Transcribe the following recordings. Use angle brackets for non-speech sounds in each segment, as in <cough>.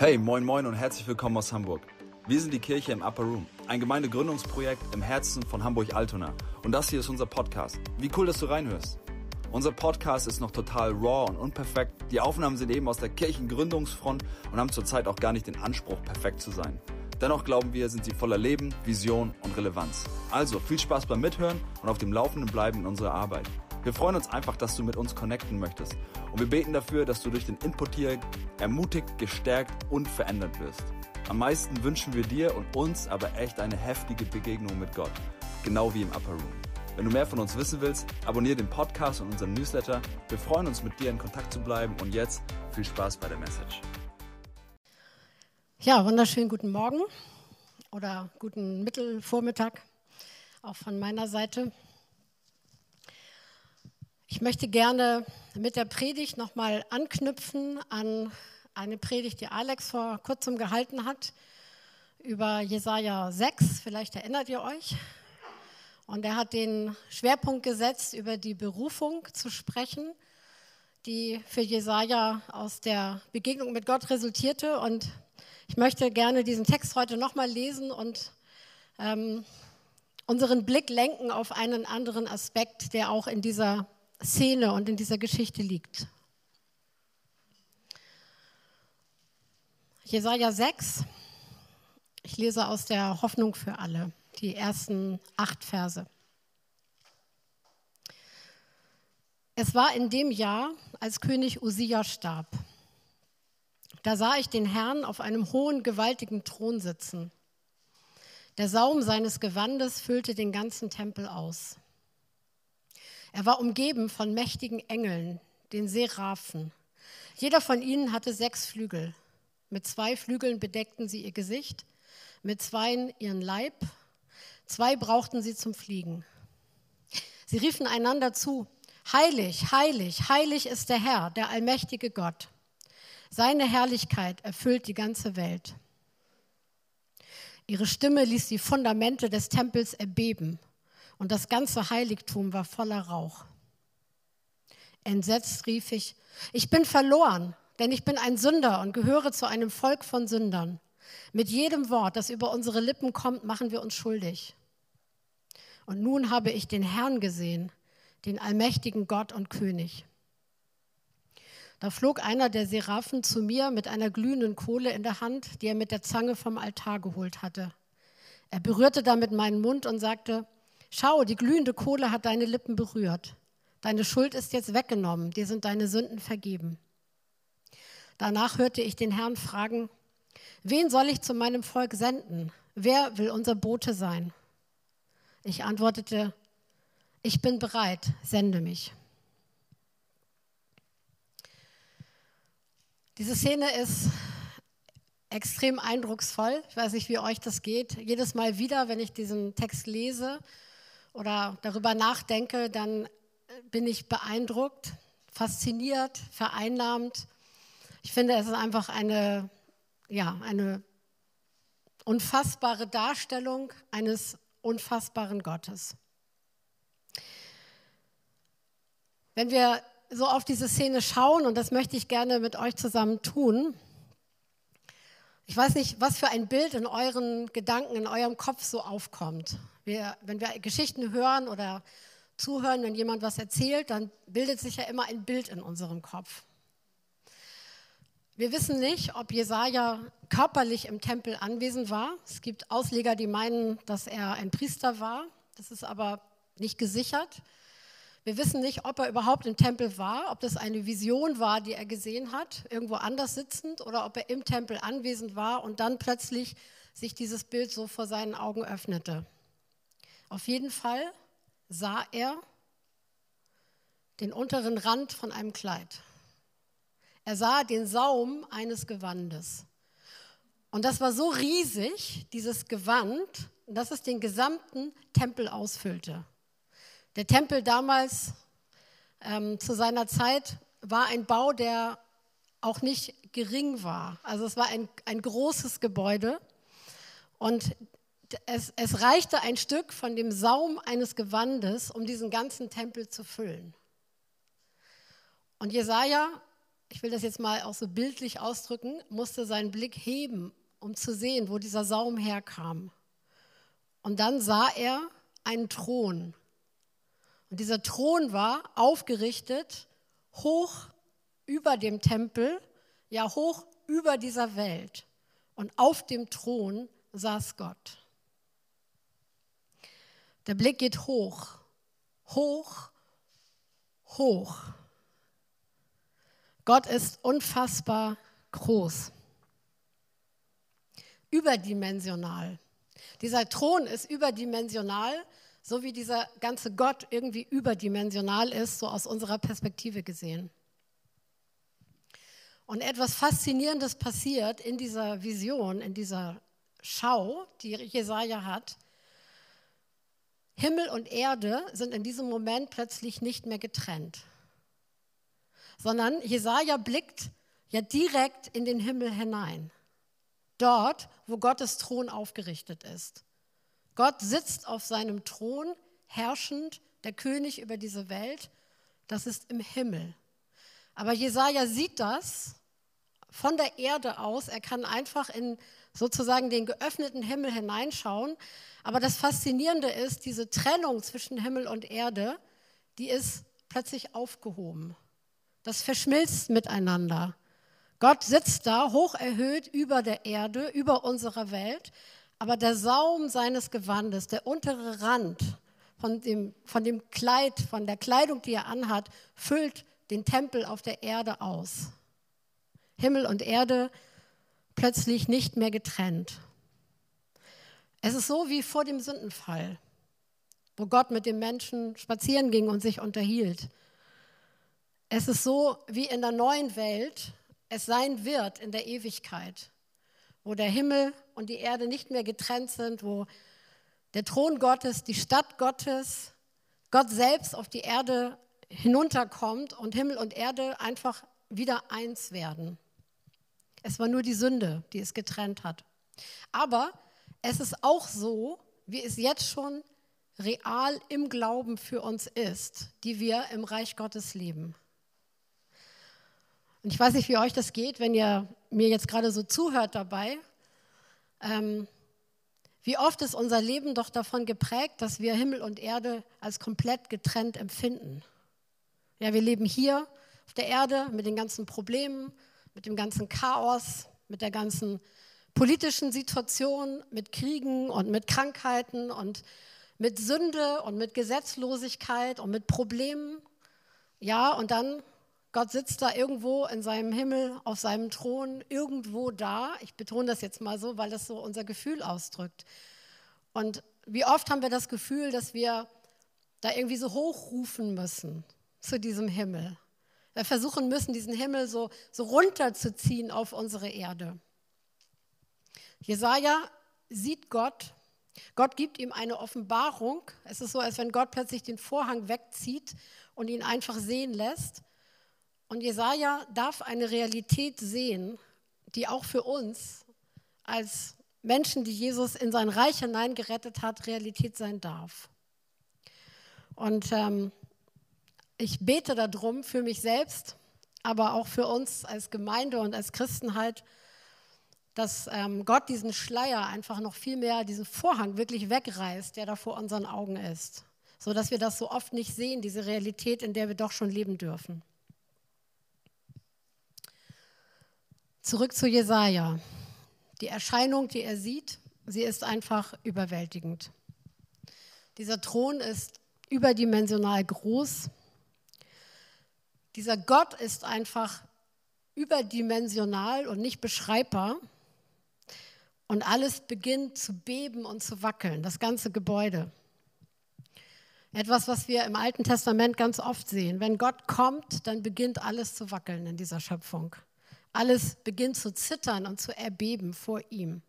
Hey, moin moin und herzlich willkommen aus Hamburg. Wir sind die Kirche im Upper Room, ein Gemeindegründungsprojekt im Herzen von Hamburg-Altona. Und das hier ist unser Podcast. Wie cool, dass du reinhörst. Unser Podcast ist noch total raw und unperfekt. Die Aufnahmen sind eben aus der Kirchengründungsfront und haben zurzeit auch gar nicht den Anspruch, perfekt zu sein. Dennoch glauben wir, sind sie voller Leben, Vision und Relevanz. Also viel Spaß beim Mithören und auf dem Laufenden bleiben in unserer Arbeit. Wir freuen uns einfach, dass du mit uns connecten möchtest. Und wir beten dafür, dass du durch den Input hier ermutigt, gestärkt und verändert wirst. Am meisten wünschen wir dir und uns aber echt eine heftige Begegnung mit Gott. Genau wie im Upper Room. Wenn du mehr von uns wissen willst, abonniere den Podcast und unseren Newsletter. Wir freuen uns, mit dir in Kontakt zu bleiben. Und jetzt viel Spaß bei der Message. Ja, wunderschönen guten Morgen oder guten Mittelvormittag auch von meiner Seite. Ich möchte gerne mit der Predigt nochmal anknüpfen an eine Predigt, die Alex vor kurzem gehalten hat über Jesaja 6. Vielleicht erinnert ihr euch. Und er hat den Schwerpunkt gesetzt, über die Berufung zu sprechen, die für Jesaja aus der Begegnung mit Gott resultierte. Und ich möchte gerne diesen Text heute nochmal lesen und ähm, unseren Blick lenken auf einen anderen Aspekt, der auch in dieser Szene und in dieser Geschichte liegt. Jesaja 6, ich lese aus der Hoffnung für alle, die ersten acht Verse. Es war in dem Jahr, als König Usia starb. Da sah ich den Herrn auf einem hohen, gewaltigen Thron sitzen. Der Saum seines Gewandes füllte den ganzen Tempel aus. Er war umgeben von mächtigen Engeln, den Seraphen. Jeder von ihnen hatte sechs Flügel. Mit zwei Flügeln bedeckten sie ihr Gesicht, mit zweien ihren Leib, zwei brauchten sie zum Fliegen. Sie riefen einander zu, Heilig, heilig, heilig ist der Herr, der allmächtige Gott. Seine Herrlichkeit erfüllt die ganze Welt. Ihre Stimme ließ die Fundamente des Tempels erbeben und das ganze Heiligtum war voller Rauch. Entsetzt rief ich, ich bin verloren, denn ich bin ein Sünder und gehöre zu einem Volk von Sündern. Mit jedem Wort, das über unsere Lippen kommt, machen wir uns schuldig. Und nun habe ich den Herrn gesehen, den allmächtigen Gott und König. Da flog einer der Seraphen zu mir mit einer glühenden Kohle in der Hand, die er mit der Zange vom Altar geholt hatte. Er berührte damit meinen Mund und sagte, Schau, die glühende Kohle hat deine Lippen berührt. Deine Schuld ist jetzt weggenommen, dir sind deine Sünden vergeben. Danach hörte ich den Herrn fragen, wen soll ich zu meinem Volk senden? Wer will unser Bote sein? Ich antwortete, ich bin bereit, sende mich. Diese Szene ist extrem eindrucksvoll. Ich weiß nicht, wie euch das geht. Jedes Mal wieder, wenn ich diesen Text lese, oder darüber nachdenke, dann bin ich beeindruckt, fasziniert, vereinnahmt. Ich finde, es ist einfach eine, ja, eine unfassbare Darstellung eines unfassbaren Gottes. Wenn wir so auf diese Szene schauen, und das möchte ich gerne mit euch zusammen tun, ich weiß nicht, was für ein Bild in euren Gedanken, in eurem Kopf so aufkommt. Wir, wenn wir Geschichten hören oder zuhören, wenn jemand was erzählt, dann bildet sich ja immer ein Bild in unserem Kopf. Wir wissen nicht, ob Jesaja körperlich im Tempel anwesend war. Es gibt Ausleger, die meinen, dass er ein Priester war. Das ist aber nicht gesichert. Wir wissen nicht, ob er überhaupt im Tempel war, ob das eine Vision war, die er gesehen hat, irgendwo anders sitzend, oder ob er im Tempel anwesend war und dann plötzlich sich dieses Bild so vor seinen Augen öffnete. Auf jeden Fall sah er den unteren Rand von einem Kleid. Er sah den Saum eines Gewandes. Und das war so riesig, dieses Gewand, dass es den gesamten Tempel ausfüllte. Der Tempel damals ähm, zu seiner Zeit war ein Bau, der auch nicht gering war. Also es war ein, ein großes Gebäude und es, es reichte ein Stück von dem Saum eines Gewandes, um diesen ganzen Tempel zu füllen. Und Jesaja ich will das jetzt mal auch so bildlich ausdrücken, musste seinen Blick heben, um zu sehen, wo dieser Saum herkam. Und dann sah er einen Thron. Und dieser Thron war aufgerichtet hoch über dem Tempel, ja hoch über dieser Welt. Und auf dem Thron saß Gott. Der Blick geht hoch, hoch, hoch. Gott ist unfassbar groß, überdimensional. Dieser Thron ist überdimensional, so wie dieser ganze Gott irgendwie überdimensional ist, so aus unserer Perspektive gesehen. Und etwas Faszinierendes passiert in dieser Vision, in dieser Schau, die Jesaja hat. Himmel und Erde sind in diesem Moment plötzlich nicht mehr getrennt, sondern Jesaja blickt ja direkt in den Himmel hinein. Dort, wo Gottes Thron aufgerichtet ist. Gott sitzt auf seinem Thron, herrschend, der König über diese Welt. Das ist im Himmel. Aber Jesaja sieht das von der Erde aus. Er kann einfach in sozusagen den geöffneten Himmel hineinschauen. Aber das Faszinierende ist, diese Trennung zwischen Himmel und Erde, die ist plötzlich aufgehoben. Das verschmilzt miteinander. Gott sitzt da hoch erhöht über der Erde, über unserer Welt, aber der Saum seines Gewandes, der untere Rand von dem, von dem Kleid, von der Kleidung, die er anhat, füllt den Tempel auf der Erde aus. Himmel und Erde plötzlich nicht mehr getrennt. Es ist so wie vor dem Sündenfall, wo Gott mit dem Menschen spazieren ging und sich unterhielt. Es ist so wie in der neuen Welt es sein wird in der Ewigkeit, wo der Himmel und die Erde nicht mehr getrennt sind, wo der Thron Gottes, die Stadt Gottes, Gott selbst auf die Erde hinunterkommt und Himmel und Erde einfach wieder eins werden. Es war nur die Sünde, die es getrennt hat. Aber es ist auch so, wie es jetzt schon real im Glauben für uns ist, die wir im Reich Gottes leben. Und ich weiß nicht, wie euch das geht, wenn ihr mir jetzt gerade so zuhört dabei. Ähm, wie oft ist unser Leben doch davon geprägt, dass wir Himmel und Erde als komplett getrennt empfinden. Ja, wir leben hier auf der Erde mit den ganzen Problemen, mit dem ganzen Chaos, mit der ganzen politischen Situation, mit Kriegen und mit Krankheiten und mit Sünde und mit Gesetzlosigkeit und mit Problemen. Ja, und dann Gott sitzt da irgendwo in seinem Himmel, auf seinem Thron, irgendwo da. Ich betone das jetzt mal so, weil das so unser Gefühl ausdrückt. Und wie oft haben wir das Gefühl, dass wir da irgendwie so hochrufen müssen zu diesem Himmel. Wir versuchen müssen, diesen Himmel so, so runterzuziehen auf unsere Erde. Jesaja sieht Gott. Gott gibt ihm eine Offenbarung. Es ist so, als wenn Gott plötzlich den Vorhang wegzieht und ihn einfach sehen lässt. Und Jesaja darf eine Realität sehen, die auch für uns als Menschen, die Jesus in sein Reich hineingerettet hat, Realität sein darf. Und ähm, ich bete darum für mich selbst, aber auch für uns als Gemeinde und als Christenheit, dass ähm, Gott diesen Schleier einfach noch viel mehr, diesen Vorhang wirklich wegreißt, der da vor unseren Augen ist, so dass wir das so oft nicht sehen, diese Realität, in der wir doch schon leben dürfen. Zurück zu Jesaja. Die Erscheinung, die er sieht, sie ist einfach überwältigend. Dieser Thron ist überdimensional groß. Dieser Gott ist einfach überdimensional und nicht beschreibbar. Und alles beginnt zu beben und zu wackeln, das ganze Gebäude. Etwas, was wir im Alten Testament ganz oft sehen. Wenn Gott kommt, dann beginnt alles zu wackeln in dieser Schöpfung. Alles beginnt zu zittern und zu erbeben vor ihm.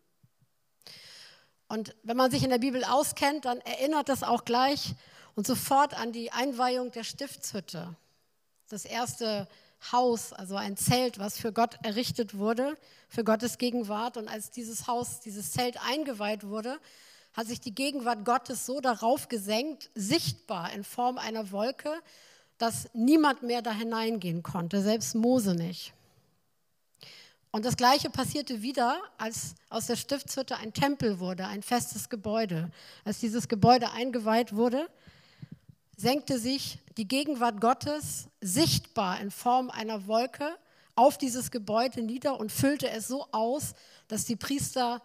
Und wenn man sich in der Bibel auskennt, dann erinnert das auch gleich und sofort an die Einweihung der Stiftshütte das erste Haus, also ein Zelt, was für Gott errichtet wurde, für Gottes Gegenwart. Und als dieses Haus, dieses Zelt eingeweiht wurde, hat sich die Gegenwart Gottes so darauf gesenkt, sichtbar in Form einer Wolke, dass niemand mehr da hineingehen konnte, selbst Mose nicht. Und das Gleiche passierte wieder, als aus der Stiftshütte ein Tempel wurde, ein festes Gebäude. Als dieses Gebäude eingeweiht wurde, senkte sich die Gegenwart Gottes sichtbar in Form einer Wolke auf dieses Gebäude nieder und füllte es so aus, dass die Priester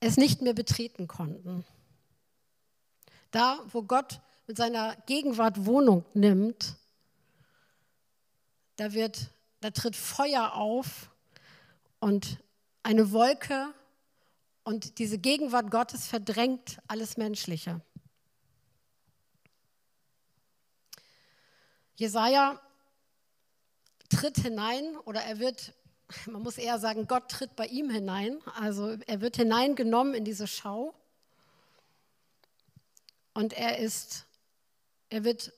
es nicht mehr betreten konnten. Da, wo Gott mit seiner Gegenwart Wohnung nimmt, da, wird, da tritt Feuer auf und eine Wolke und diese Gegenwart Gottes verdrängt alles Menschliche. Jesaja tritt hinein oder er wird, man muss eher sagen, Gott tritt bei ihm hinein. Also er wird hineingenommen in diese Schau und er ist, er wird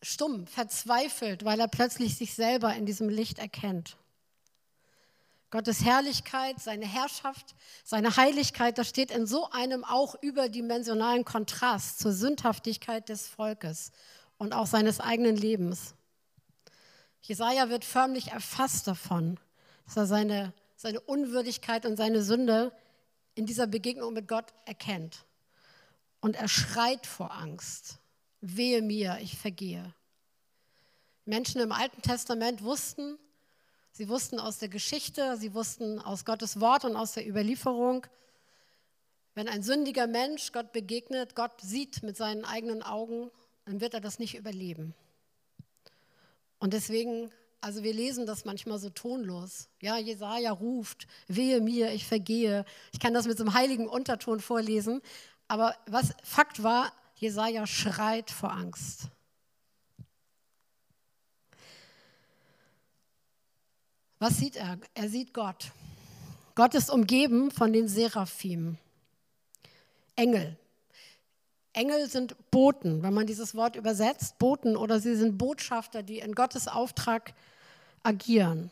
stumm, verzweifelt, weil er plötzlich sich selber in diesem Licht erkennt. Gottes Herrlichkeit, seine Herrschaft, seine Heiligkeit, das steht in so einem auch überdimensionalen Kontrast zur Sündhaftigkeit des Volkes und auch seines eigenen Lebens. Jesaja wird förmlich erfasst davon, dass er seine, seine Unwürdigkeit und seine Sünde in dieser Begegnung mit Gott erkennt. Und er schreit vor Angst. Wehe mir, ich vergehe. Menschen im Alten Testament wussten, sie wussten aus der Geschichte, sie wussten aus Gottes Wort und aus der Überlieferung, wenn ein sündiger Mensch Gott begegnet, Gott sieht mit seinen eigenen Augen, dann wird er das nicht überleben. Und deswegen, also wir lesen das manchmal so tonlos. Ja, Jesaja ruft, wehe mir, ich vergehe. Ich kann das mit so einem heiligen Unterton vorlesen. Aber was Fakt war, Jesaja schreit vor Angst. Was sieht er? Er sieht Gott. Gott ist umgeben von den Seraphim, Engel. Engel sind Boten, wenn man dieses Wort übersetzt, Boten oder sie sind Botschafter, die in Gottes Auftrag agieren.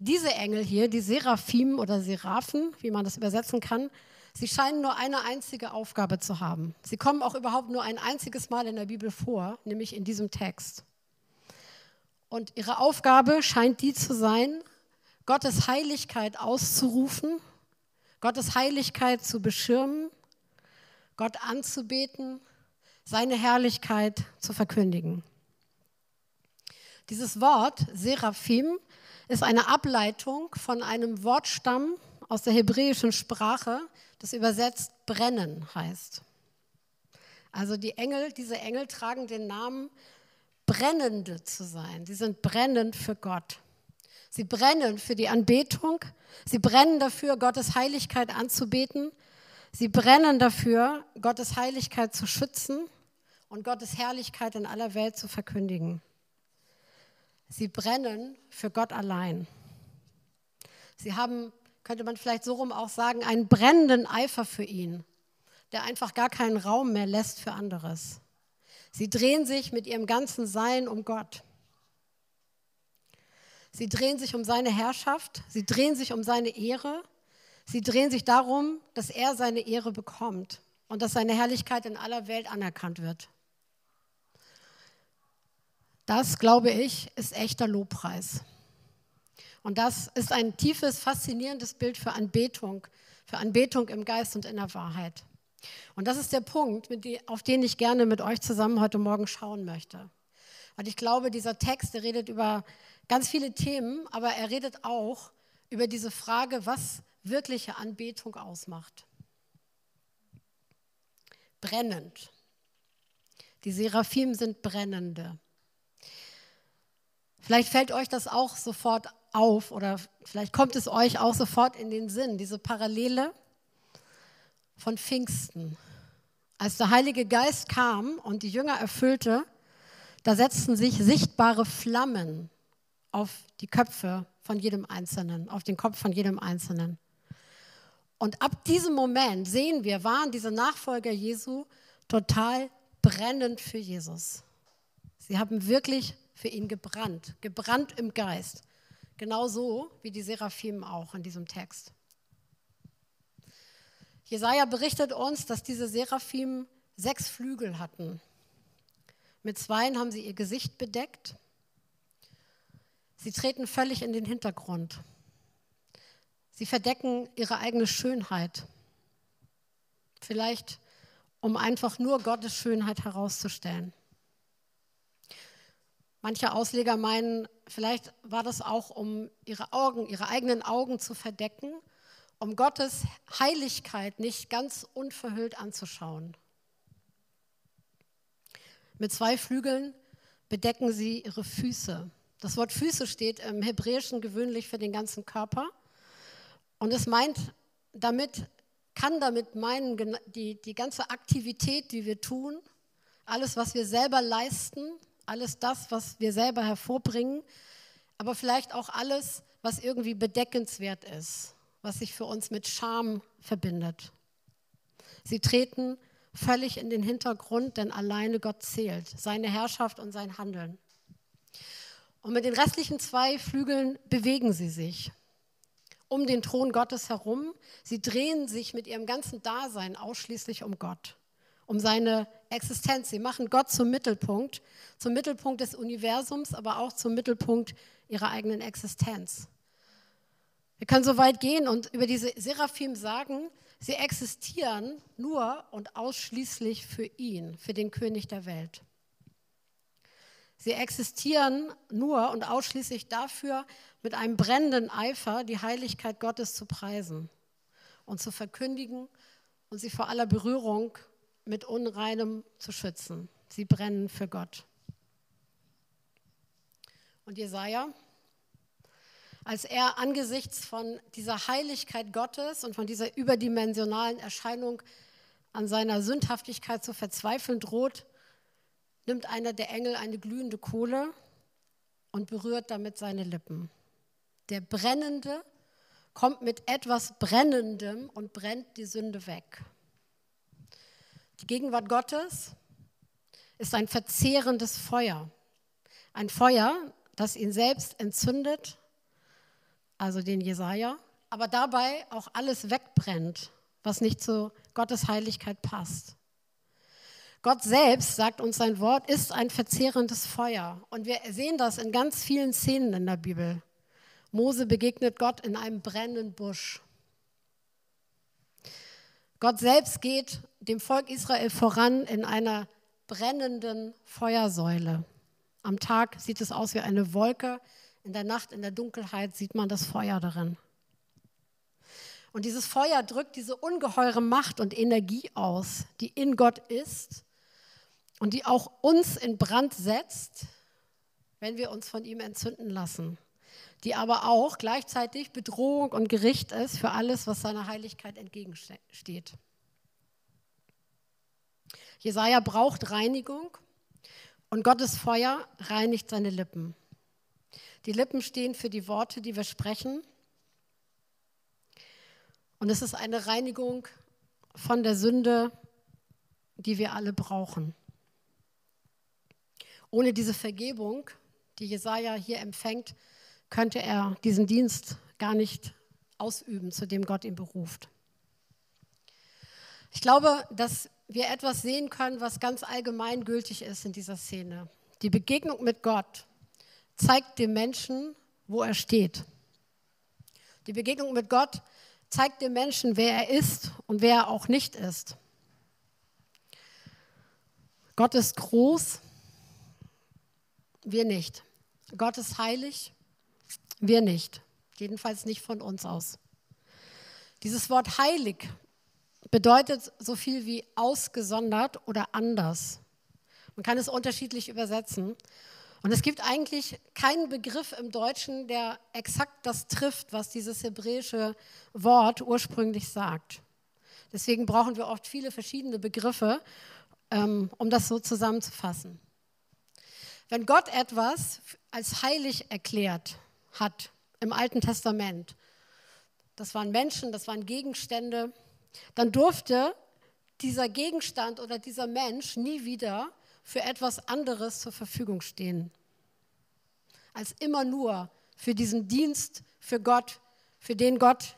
Diese Engel hier, die Seraphim oder Seraphen, wie man das übersetzen kann, sie scheinen nur eine einzige Aufgabe zu haben. Sie kommen auch überhaupt nur ein einziges Mal in der Bibel vor, nämlich in diesem Text. Und ihre Aufgabe scheint die zu sein, Gottes Heiligkeit auszurufen, Gottes Heiligkeit zu beschirmen Gott anzubeten, seine Herrlichkeit zu verkündigen. Dieses Wort Seraphim ist eine Ableitung von einem Wortstamm aus der hebräischen Sprache, das übersetzt brennen heißt. Also die Engel, diese Engel tragen den Namen Brennende zu sein. Sie sind brennend für Gott. Sie brennen für die Anbetung. Sie brennen dafür, Gottes Heiligkeit anzubeten. Sie brennen dafür, Gottes Heiligkeit zu schützen und Gottes Herrlichkeit in aller Welt zu verkündigen. Sie brennen für Gott allein. Sie haben, könnte man vielleicht so rum auch sagen, einen brennenden Eifer für ihn, der einfach gar keinen Raum mehr lässt für anderes. Sie drehen sich mit ihrem ganzen Sein um Gott. Sie drehen sich um seine Herrschaft, sie drehen sich um seine Ehre Sie drehen sich darum, dass er seine Ehre bekommt und dass seine Herrlichkeit in aller Welt anerkannt wird. Das, glaube ich, ist echter Lobpreis. Und das ist ein tiefes, faszinierendes Bild für Anbetung, für Anbetung im Geist und in der Wahrheit. Und das ist der Punkt, auf den ich gerne mit euch zusammen heute Morgen schauen möchte. Weil ich glaube, dieser Text, der redet über ganz viele Themen, aber er redet auch über diese Frage, was wirkliche Anbetung ausmacht. Brennend. Die Seraphim sind brennende. Vielleicht fällt euch das auch sofort auf oder vielleicht kommt es euch auch sofort in den Sinn, diese Parallele von Pfingsten. Als der Heilige Geist kam und die Jünger erfüllte, da setzten sich sichtbare Flammen auf die Köpfe von jedem Einzelnen, auf den Kopf von jedem Einzelnen. Und ab diesem Moment sehen wir, waren diese Nachfolger Jesu total brennend für Jesus. Sie haben wirklich für ihn gebrannt, gebrannt im Geist. Genauso wie die Seraphim auch in diesem Text. Jesaja berichtet uns, dass diese Seraphim sechs Flügel hatten. Mit zweien haben sie ihr Gesicht bedeckt. Sie treten völlig in den Hintergrund. Sie verdecken ihre eigene Schönheit. Vielleicht, um einfach nur Gottes Schönheit herauszustellen. Manche Ausleger meinen, vielleicht war das auch, um ihre Augen, ihre eigenen Augen zu verdecken, um Gottes Heiligkeit nicht ganz unverhüllt anzuschauen. Mit zwei Flügeln bedecken sie ihre Füße. Das Wort Füße steht im Hebräischen gewöhnlich für den ganzen Körper. Und es meint damit, kann damit meinen, die, die ganze Aktivität, die wir tun, alles, was wir selber leisten, alles das, was wir selber hervorbringen, aber vielleicht auch alles, was irgendwie bedeckenswert ist, was sich für uns mit Scham verbindet. Sie treten völlig in den Hintergrund, denn alleine Gott zählt, seine Herrschaft und sein Handeln. Und mit den restlichen zwei Flügeln bewegen sie sich um den Thron Gottes herum. Sie drehen sich mit ihrem ganzen Dasein ausschließlich um Gott, um seine Existenz. Sie machen Gott zum Mittelpunkt, zum Mittelpunkt des Universums, aber auch zum Mittelpunkt ihrer eigenen Existenz. Wir können so weit gehen und über diese Seraphim sagen, sie existieren nur und ausschließlich für ihn, für den König der Welt. Sie existieren nur und ausschließlich dafür, mit einem brennenden Eifer die Heiligkeit Gottes zu preisen und zu verkündigen und sie vor aller Berührung mit Unreinem zu schützen. Sie brennen für Gott. Und Jesaja, als er angesichts von dieser Heiligkeit Gottes und von dieser überdimensionalen Erscheinung an seiner Sündhaftigkeit zu verzweifeln droht, nimmt einer der Engel eine glühende Kohle und berührt damit seine Lippen. Der Brennende kommt mit etwas Brennendem und brennt die Sünde weg. Die Gegenwart Gottes ist ein verzehrendes Feuer. Ein Feuer, das ihn selbst entzündet, also den Jesaja, aber dabei auch alles wegbrennt, was nicht zu Gottes Heiligkeit passt. Gott selbst, sagt uns sein Wort, ist ein verzehrendes Feuer. Und wir sehen das in ganz vielen Szenen in der Bibel. Mose begegnet Gott in einem brennenden Busch. Gott selbst geht dem Volk Israel voran in einer brennenden Feuersäule. Am Tag sieht es aus wie eine Wolke, in der Nacht, in der Dunkelheit sieht man das Feuer darin. Und dieses Feuer drückt diese ungeheure Macht und Energie aus, die in Gott ist und die auch uns in Brand setzt, wenn wir uns von ihm entzünden lassen, die aber auch gleichzeitig Bedrohung und Gericht ist für alles, was seiner Heiligkeit entgegensteht. Jesaja braucht Reinigung und Gottes Feuer reinigt seine Lippen. Die Lippen stehen für die Worte, die wir sprechen. Und es ist eine Reinigung von der Sünde, die wir alle brauchen. Ohne diese Vergebung, die Jesaja hier empfängt, könnte er diesen Dienst gar nicht ausüben, zu dem Gott ihn beruft. Ich glaube, dass wir etwas sehen können, was ganz allgemein gültig ist in dieser Szene. Die Begegnung mit Gott zeigt dem Menschen, wo er steht. Die Begegnung mit Gott zeigt dem Menschen, wer er ist und wer er auch nicht ist. Gott ist groß wir nicht. Gott ist heilig, wir nicht. Jedenfalls nicht von uns aus. Dieses Wort heilig bedeutet so viel wie ausgesondert oder anders. Man kann es unterschiedlich übersetzen. Und es gibt eigentlich keinen Begriff im Deutschen, der exakt das trifft, was dieses hebräische Wort ursprünglich sagt. Deswegen brauchen wir oft viele verschiedene Begriffe, ähm, um das so zusammenzufassen. Wenn Gott etwas als heilig erklärt hat im Alten Testament, das waren Menschen, das waren Gegenstände, dann durfte dieser Gegenstand oder dieser Mensch nie wieder für etwas anderes zur Verfügung stehen, als immer nur für diesen Dienst für Gott, für den Gott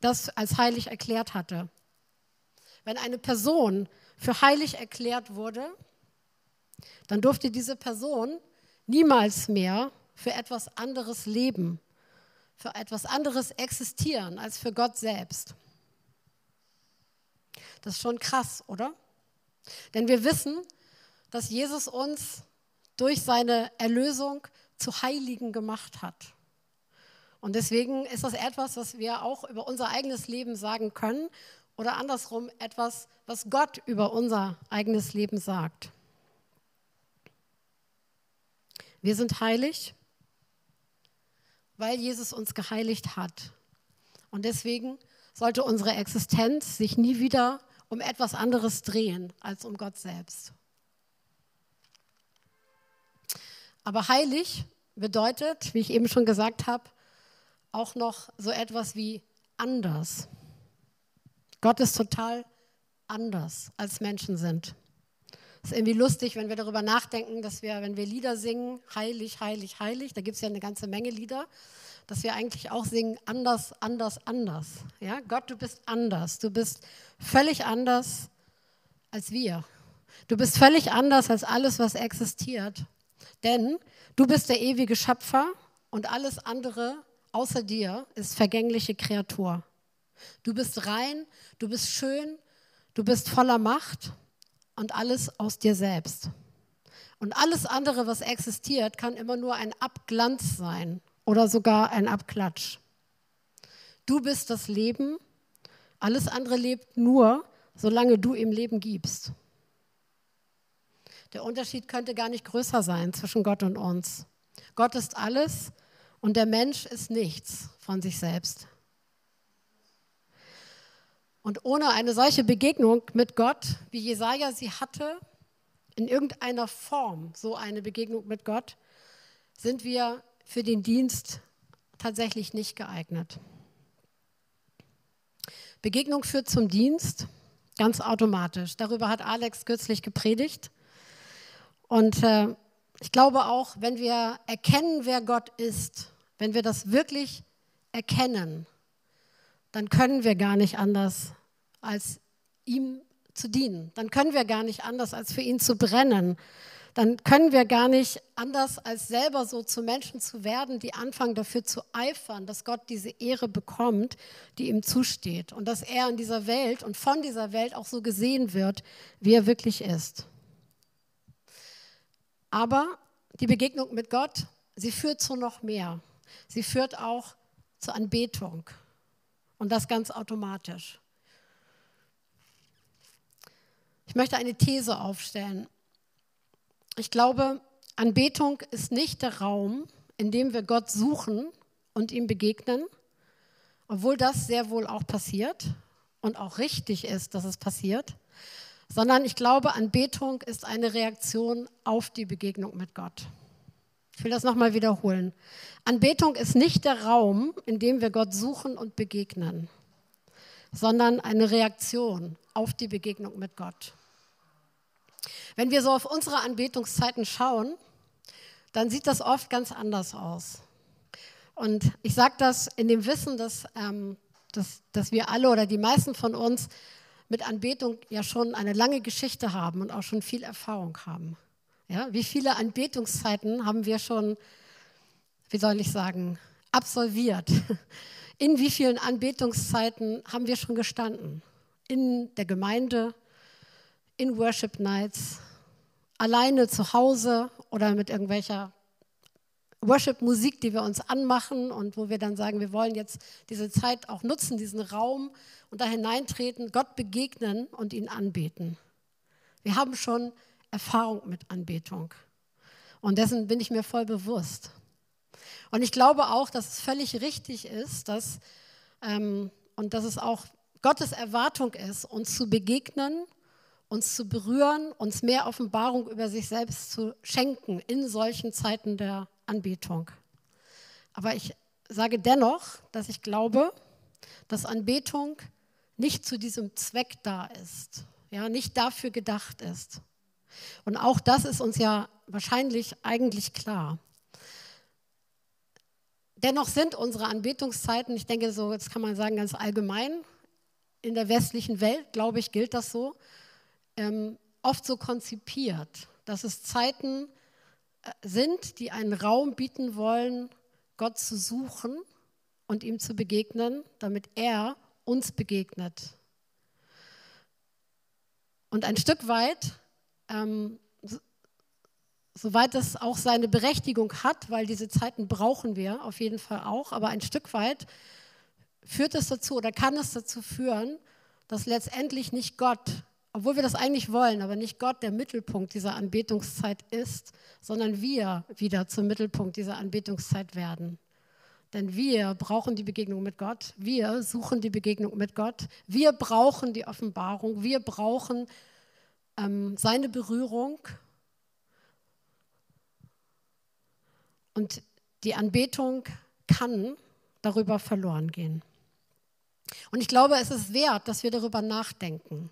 das als heilig erklärt hatte. Wenn eine Person für heilig erklärt wurde, dann durfte diese Person niemals mehr für etwas anderes leben, für etwas anderes existieren als für Gott selbst. Das ist schon krass, oder? Denn wir wissen, dass Jesus uns durch seine Erlösung zu Heiligen gemacht hat. Und deswegen ist das etwas, was wir auch über unser eigenes Leben sagen können oder andersrum etwas, was Gott über unser eigenes Leben sagt. Wir sind heilig, weil Jesus uns geheiligt hat. Und deswegen sollte unsere Existenz sich nie wieder um etwas anderes drehen als um Gott selbst. Aber heilig bedeutet, wie ich eben schon gesagt habe, auch noch so etwas wie anders. Gott ist total anders, als Menschen sind. Es ist irgendwie lustig, wenn wir darüber nachdenken, dass wir, wenn wir Lieder singen, heilig, heilig, heilig, da gibt es ja eine ganze Menge Lieder, dass wir eigentlich auch singen, anders, anders, anders. Ja? Gott, du bist anders. Du bist völlig anders als wir. Du bist völlig anders als alles, was existiert. Denn du bist der ewige Schöpfer und alles andere außer dir ist vergängliche Kreatur. Du bist rein, du bist schön, du bist voller Macht und alles aus dir selbst. Und alles andere, was existiert, kann immer nur ein Abglanz sein oder sogar ein Abklatsch. Du bist das Leben, alles andere lebt nur, solange du ihm Leben gibst. Der Unterschied könnte gar nicht größer sein zwischen Gott und uns. Gott ist alles und der Mensch ist nichts von sich selbst. Und ohne eine solche Begegnung mit Gott, wie Jesaja sie hatte, in irgendeiner Form so eine Begegnung mit Gott, sind wir für den Dienst tatsächlich nicht geeignet. Begegnung führt zum Dienst, ganz automatisch. Darüber hat Alex kürzlich gepredigt. Und äh, ich glaube auch, wenn wir erkennen, wer Gott ist, wenn wir das wirklich erkennen, dann können wir gar nicht anders, als ihm zu dienen. Dann können wir gar nicht anders, als für ihn zu brennen. Dann können wir gar nicht anders, als selber so zu Menschen zu werden, die anfangen dafür zu eifern, dass Gott diese Ehre bekommt, die ihm zusteht. Und dass er in dieser Welt und von dieser Welt auch so gesehen wird, wie er wirklich ist. Aber die Begegnung mit Gott, sie führt zu noch mehr. Sie führt auch zur Anbetung. Und das ganz automatisch. Ich möchte eine These aufstellen. Ich glaube, Anbetung ist nicht der Raum, in dem wir Gott suchen und ihm begegnen, obwohl das sehr wohl auch passiert und auch richtig ist, dass es passiert sondern ich glaube, Anbetung ist eine Reaktion auf die Begegnung mit Gott. Ich will das nochmal wiederholen. Anbetung ist nicht der Raum, in dem wir Gott suchen und begegnen, sondern eine Reaktion auf die Begegnung mit Gott. Wenn wir so auf unsere Anbetungszeiten schauen, dann sieht das oft ganz anders aus. Und ich sage das in dem Wissen, dass, ähm, dass, dass wir alle oder die meisten von uns mit Anbetung ja schon eine lange Geschichte haben und auch schon viel Erfahrung haben. Ja, wie viele Anbetungszeiten haben wir schon, wie soll ich sagen, absolviert? <laughs> In wie vielen Anbetungszeiten haben wir schon gestanden? In der Gemeinde, in Worship Nights, alleine zu Hause oder mit irgendwelcher Worship-Musik, die wir uns anmachen und wo wir dann sagen, wir wollen jetzt diese Zeit auch nutzen, diesen Raum und da hineintreten, Gott begegnen und ihn anbeten. Wir haben schon Erfahrung mit Anbetung. Und dessen bin ich mir voll bewusst. Und ich glaube auch, dass es völlig richtig ist, dass, ähm, und dass es auch Gottes Erwartung ist, uns zu begegnen, uns zu berühren, uns mehr Offenbarung über sich selbst zu schenken in solchen Zeiten der Anbetung. Aber ich sage dennoch, dass ich glaube, dass Anbetung nicht zu diesem Zweck da ist, ja, nicht dafür gedacht ist. Und auch das ist uns ja wahrscheinlich eigentlich klar. Dennoch sind unsere Anbetungszeiten, ich denke so, jetzt kann man sagen ganz allgemein, in der westlichen Welt, glaube ich, gilt das so, ähm, oft so konzipiert, dass es Zeiten sind, die einen Raum bieten wollen, Gott zu suchen und ihm zu begegnen, damit er uns begegnet. Und ein Stück weit, ähm, soweit es auch seine Berechtigung hat, weil diese Zeiten brauchen wir auf jeden Fall auch, aber ein Stück weit führt es dazu oder kann es dazu führen, dass letztendlich nicht Gott, obwohl wir das eigentlich wollen, aber nicht Gott der Mittelpunkt dieser Anbetungszeit ist, sondern wir wieder zum Mittelpunkt dieser Anbetungszeit werden. Denn wir brauchen die Begegnung mit Gott, wir suchen die Begegnung mit Gott, wir brauchen die Offenbarung, wir brauchen ähm, seine Berührung. Und die Anbetung kann darüber verloren gehen. Und ich glaube, es ist wert, dass wir darüber nachdenken.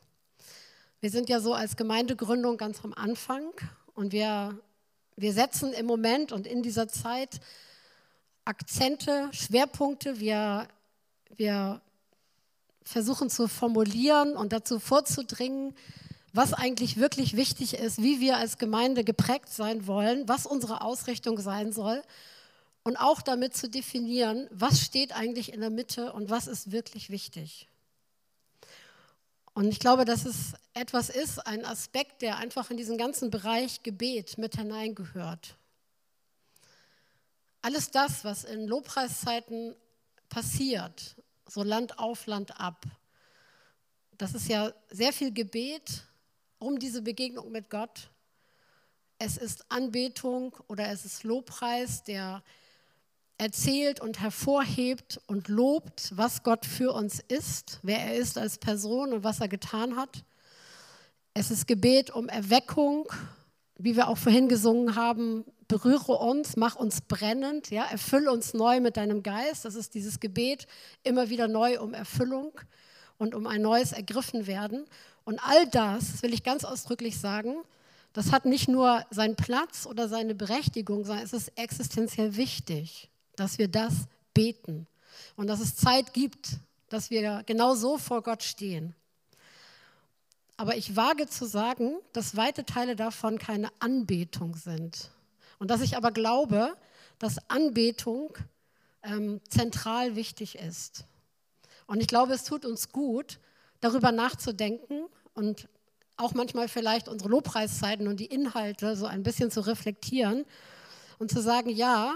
Wir sind ja so als Gemeindegründung ganz am Anfang und wir, wir setzen im Moment und in dieser Zeit Akzente, Schwerpunkte. Wir, wir versuchen zu formulieren und dazu vorzudringen, was eigentlich wirklich wichtig ist, wie wir als Gemeinde geprägt sein wollen, was unsere Ausrichtung sein soll und auch damit zu definieren, was steht eigentlich in der Mitte und was ist wirklich wichtig. Und ich glaube, dass es etwas ist, ein Aspekt, der einfach in diesen ganzen Bereich Gebet mit hineingehört. Alles das, was in Lobpreiszeiten passiert, so Land auf, Land ab, das ist ja sehr viel Gebet um diese Begegnung mit Gott. Es ist Anbetung oder es ist Lobpreis, der erzählt und hervorhebt und lobt, was Gott für uns ist, wer er ist als Person und was er getan hat. Es ist Gebet um Erweckung, wie wir auch vorhin gesungen haben, berühre uns, mach uns brennend, ja, erfülle uns neu mit deinem Geist. Das ist dieses Gebet immer wieder neu um Erfüllung und um ein neues Ergriffenwerden. Und all das, das will ich ganz ausdrücklich sagen, das hat nicht nur seinen Platz oder seine Berechtigung, sondern es ist existenziell wichtig dass wir das beten und dass es Zeit gibt, dass wir genau so vor Gott stehen. Aber ich wage zu sagen, dass weite Teile davon keine Anbetung sind. Und dass ich aber glaube, dass Anbetung ähm, zentral wichtig ist. Und ich glaube, es tut uns gut, darüber nachzudenken und auch manchmal vielleicht unsere Lobpreiszeiten und die Inhalte so ein bisschen zu reflektieren und zu sagen, ja,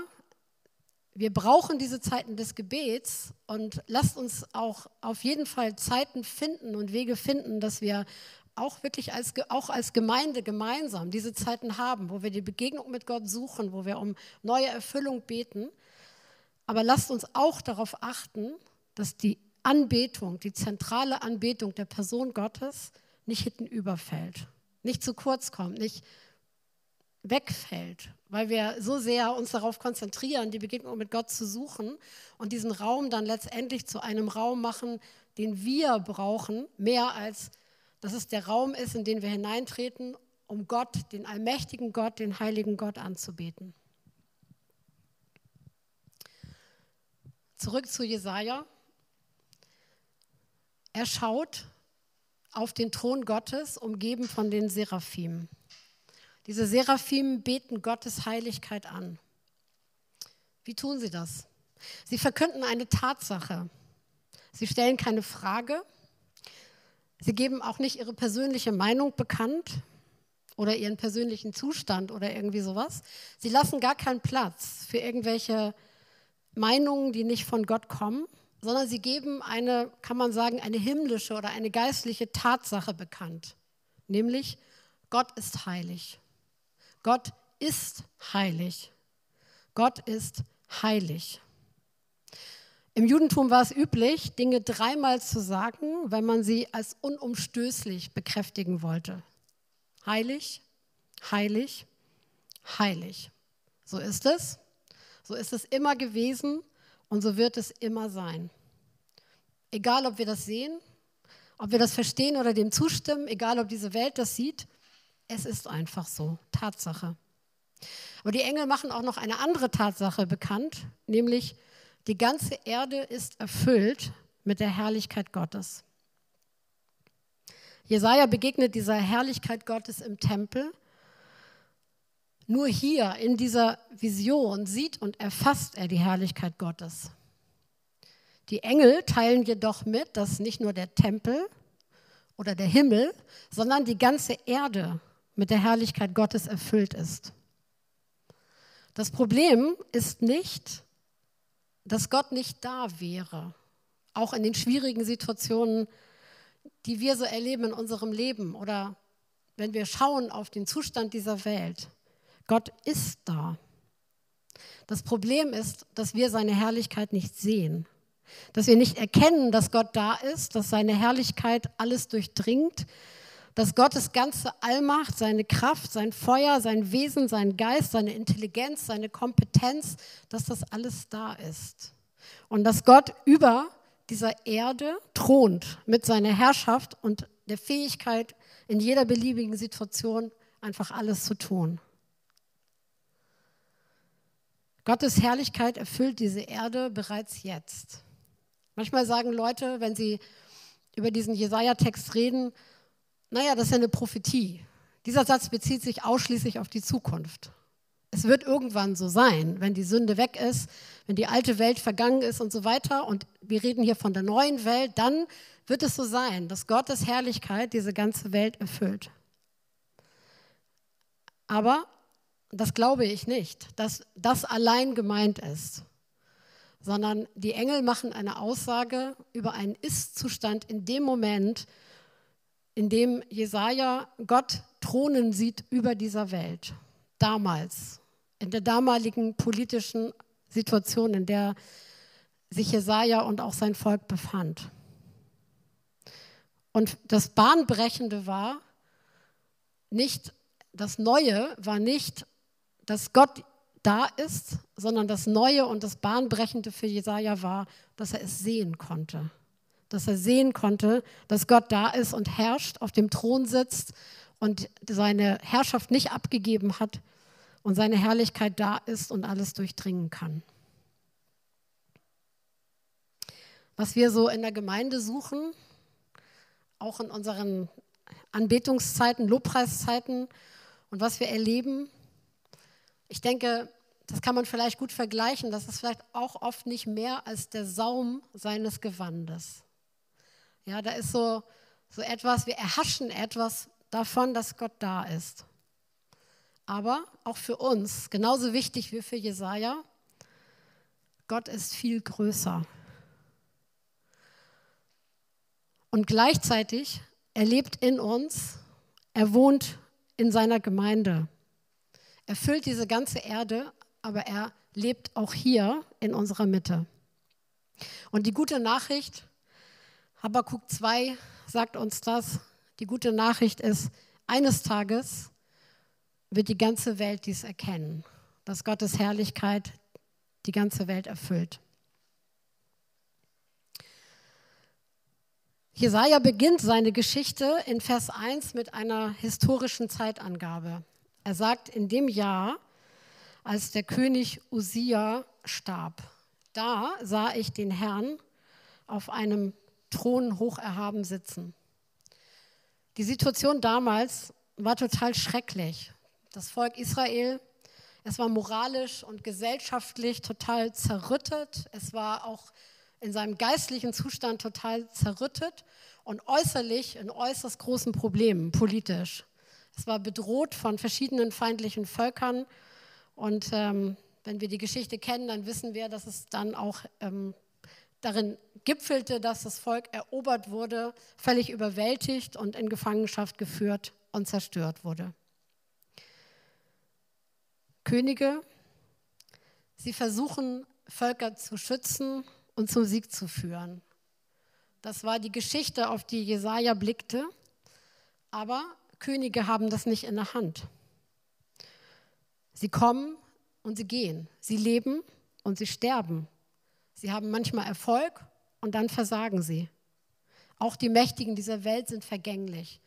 wir brauchen diese Zeiten des Gebets und lasst uns auch auf jeden Fall Zeiten finden und Wege finden, dass wir auch wirklich als, auch als Gemeinde gemeinsam diese Zeiten haben, wo wir die Begegnung mit Gott suchen, wo wir um neue Erfüllung beten. Aber lasst uns auch darauf achten, dass die Anbetung, die zentrale Anbetung der Person Gottes nicht hinten überfällt, nicht zu kurz kommt, nicht wegfällt, weil wir so sehr uns darauf konzentrieren, die Begegnung mit Gott zu suchen und diesen Raum dann letztendlich zu einem Raum machen, den wir brauchen, mehr als dass es der Raum ist, in den wir hineintreten, um Gott, den allmächtigen Gott, den heiligen Gott anzubeten. Zurück zu Jesaja. Er schaut auf den Thron Gottes, umgeben von den Seraphim. Diese Seraphim beten Gottes Heiligkeit an. Wie tun sie das? Sie verkünden eine Tatsache. Sie stellen keine Frage. Sie geben auch nicht ihre persönliche Meinung bekannt oder ihren persönlichen Zustand oder irgendwie sowas. Sie lassen gar keinen Platz für irgendwelche Meinungen, die nicht von Gott kommen, sondern sie geben eine, kann man sagen, eine himmlische oder eine geistliche Tatsache bekannt, nämlich Gott ist heilig. Gott ist heilig. Gott ist heilig. Im Judentum war es üblich, Dinge dreimal zu sagen, wenn man sie als unumstößlich bekräftigen wollte. Heilig, heilig, heilig. So ist es. So ist es immer gewesen und so wird es immer sein. Egal, ob wir das sehen, ob wir das verstehen oder dem zustimmen, egal, ob diese Welt das sieht, es ist einfach so, Tatsache. Aber die Engel machen auch noch eine andere Tatsache bekannt, nämlich die ganze Erde ist erfüllt mit der Herrlichkeit Gottes. Jesaja begegnet dieser Herrlichkeit Gottes im Tempel. Nur hier in dieser Vision sieht und erfasst er die Herrlichkeit Gottes. Die Engel teilen jedoch mit, dass nicht nur der Tempel oder der Himmel, sondern die ganze Erde mit der Herrlichkeit Gottes erfüllt ist. Das Problem ist nicht, dass Gott nicht da wäre, auch in den schwierigen Situationen, die wir so erleben in unserem Leben oder wenn wir schauen auf den Zustand dieser Welt. Gott ist da. Das Problem ist, dass wir seine Herrlichkeit nicht sehen, dass wir nicht erkennen, dass Gott da ist, dass seine Herrlichkeit alles durchdringt, dass Gottes ganze Allmacht, seine Kraft, sein Feuer, sein Wesen, sein Geist, seine Intelligenz, seine Kompetenz, dass das alles da ist. Und dass Gott über dieser Erde thront mit seiner Herrschaft und der Fähigkeit, in jeder beliebigen Situation einfach alles zu tun. Gottes Herrlichkeit erfüllt diese Erde bereits jetzt. Manchmal sagen Leute, wenn sie über diesen Jesaja-Text reden, naja, das ist ja eine Prophetie. Dieser Satz bezieht sich ausschließlich auf die Zukunft. Es wird irgendwann so sein, wenn die Sünde weg ist, wenn die alte Welt vergangen ist und so weiter. Und wir reden hier von der neuen Welt. Dann wird es so sein, dass Gottes Herrlichkeit diese ganze Welt erfüllt. Aber das glaube ich nicht, dass das allein gemeint ist, sondern die Engel machen eine Aussage über einen Ist-Zustand in dem Moment, in dem Jesaja Gott thronen sieht über dieser Welt. Damals, in der damaligen politischen Situation, in der sich Jesaja und auch sein Volk befand. Und das Bahnbrechende war nicht, das Neue war nicht, dass Gott da ist, sondern das Neue und das Bahnbrechende für Jesaja war, dass er es sehen konnte dass er sehen konnte, dass Gott da ist und herrscht, auf dem Thron sitzt und seine Herrschaft nicht abgegeben hat und seine Herrlichkeit da ist und alles durchdringen kann. Was wir so in der Gemeinde suchen, auch in unseren Anbetungszeiten, Lobpreiszeiten und was wir erleben, ich denke, das kann man vielleicht gut vergleichen, das ist vielleicht auch oft nicht mehr als der Saum seines Gewandes. Ja, da ist so, so etwas, wir erhaschen etwas davon, dass Gott da ist. Aber auch für uns, genauso wichtig wie für Jesaja, Gott ist viel größer. Und gleichzeitig, er lebt in uns, er wohnt in seiner Gemeinde. Er füllt diese ganze Erde, aber er lebt auch hier in unserer Mitte. Und die gute Nachricht, Habakkuk 2 sagt uns das. Die gute Nachricht ist, eines Tages wird die ganze Welt dies erkennen, dass Gottes Herrlichkeit die ganze Welt erfüllt. Jesaja beginnt seine Geschichte in Vers 1 mit einer historischen Zeitangabe. Er sagt, in dem Jahr, als der König Usia starb, da sah ich den Herrn auf einem Thron hoch erhaben sitzen. Die Situation damals war total schrecklich. Das Volk Israel, es war moralisch und gesellschaftlich total zerrüttet. Es war auch in seinem geistlichen Zustand total zerrüttet und äußerlich in äußerst großen Problemen politisch. Es war bedroht von verschiedenen feindlichen Völkern und ähm, wenn wir die Geschichte kennen, dann wissen wir, dass es dann auch ähm, darin gipfelte, dass das Volk erobert wurde, völlig überwältigt und in Gefangenschaft geführt und zerstört wurde. Könige, sie versuchen, Völker zu schützen und zum Sieg zu führen. Das war die Geschichte, auf die Jesaja blickte. Aber Könige haben das nicht in der Hand. Sie kommen und sie gehen. Sie leben und sie sterben. Sie haben manchmal Erfolg und dann versagen sie. Auch die Mächtigen dieser Welt sind vergänglich.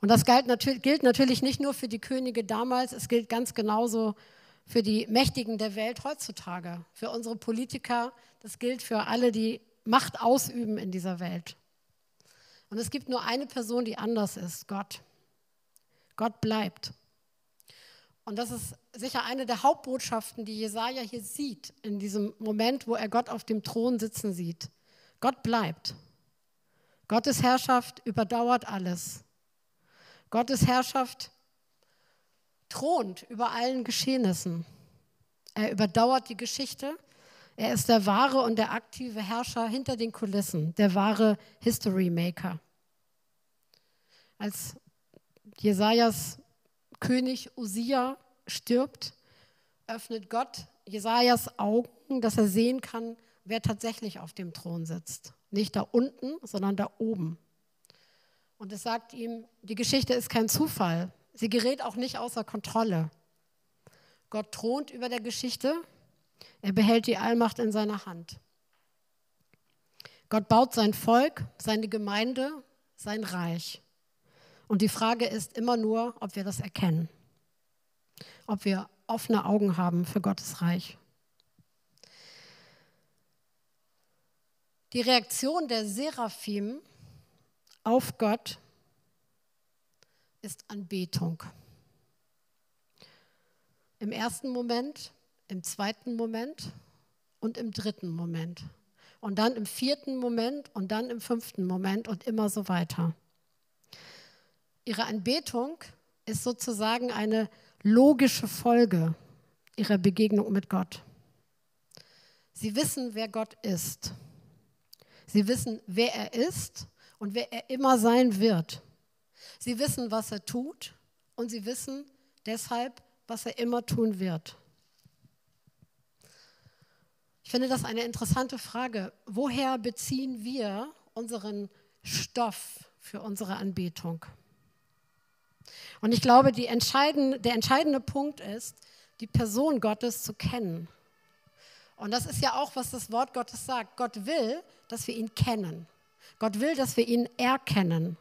Und das gilt natürlich nicht nur für die Könige damals, es gilt ganz genauso für die Mächtigen der Welt heutzutage, für unsere Politiker, das gilt für alle, die Macht ausüben in dieser Welt. Und es gibt nur eine Person, die anders ist, Gott. Gott bleibt. Und das ist sicher eine der Hauptbotschaften, die Jesaja hier sieht, in diesem Moment, wo er Gott auf dem Thron sitzen sieht. Gott bleibt. Gottes Herrschaft überdauert alles. Gottes Herrschaft thront über allen Geschehnissen. Er überdauert die Geschichte. Er ist der wahre und der aktive Herrscher hinter den Kulissen, der wahre History Maker. Als Jesajas König Usia stirbt, öffnet Gott Jesajas Augen, dass er sehen kann, wer tatsächlich auf dem Thron sitzt. Nicht da unten, sondern da oben. Und es sagt ihm, die Geschichte ist kein Zufall. Sie gerät auch nicht außer Kontrolle. Gott thront über der Geschichte. Er behält die Allmacht in seiner Hand. Gott baut sein Volk, seine Gemeinde, sein Reich. Und die Frage ist immer nur, ob wir das erkennen. Ob wir offene Augen haben für Gottes Reich. Die Reaktion der Seraphim auf Gott ist Anbetung. Im ersten Moment, im zweiten Moment und im dritten Moment. Und dann im vierten Moment und dann im fünften Moment und immer so weiter. Ihre Anbetung ist sozusagen eine logische Folge ihrer Begegnung mit Gott. Sie wissen, wer Gott ist. Sie wissen, wer er ist und wer er immer sein wird. Sie wissen, was er tut und sie wissen deshalb, was er immer tun wird. Ich finde das eine interessante Frage. Woher beziehen wir unseren Stoff für unsere Anbetung? Und ich glaube, entscheidende, der entscheidende Punkt ist, die Person Gottes zu kennen. Und das ist ja auch, was das Wort Gottes sagt. Gott will, dass wir ihn kennen. Gott will, dass wir ihn erkennen.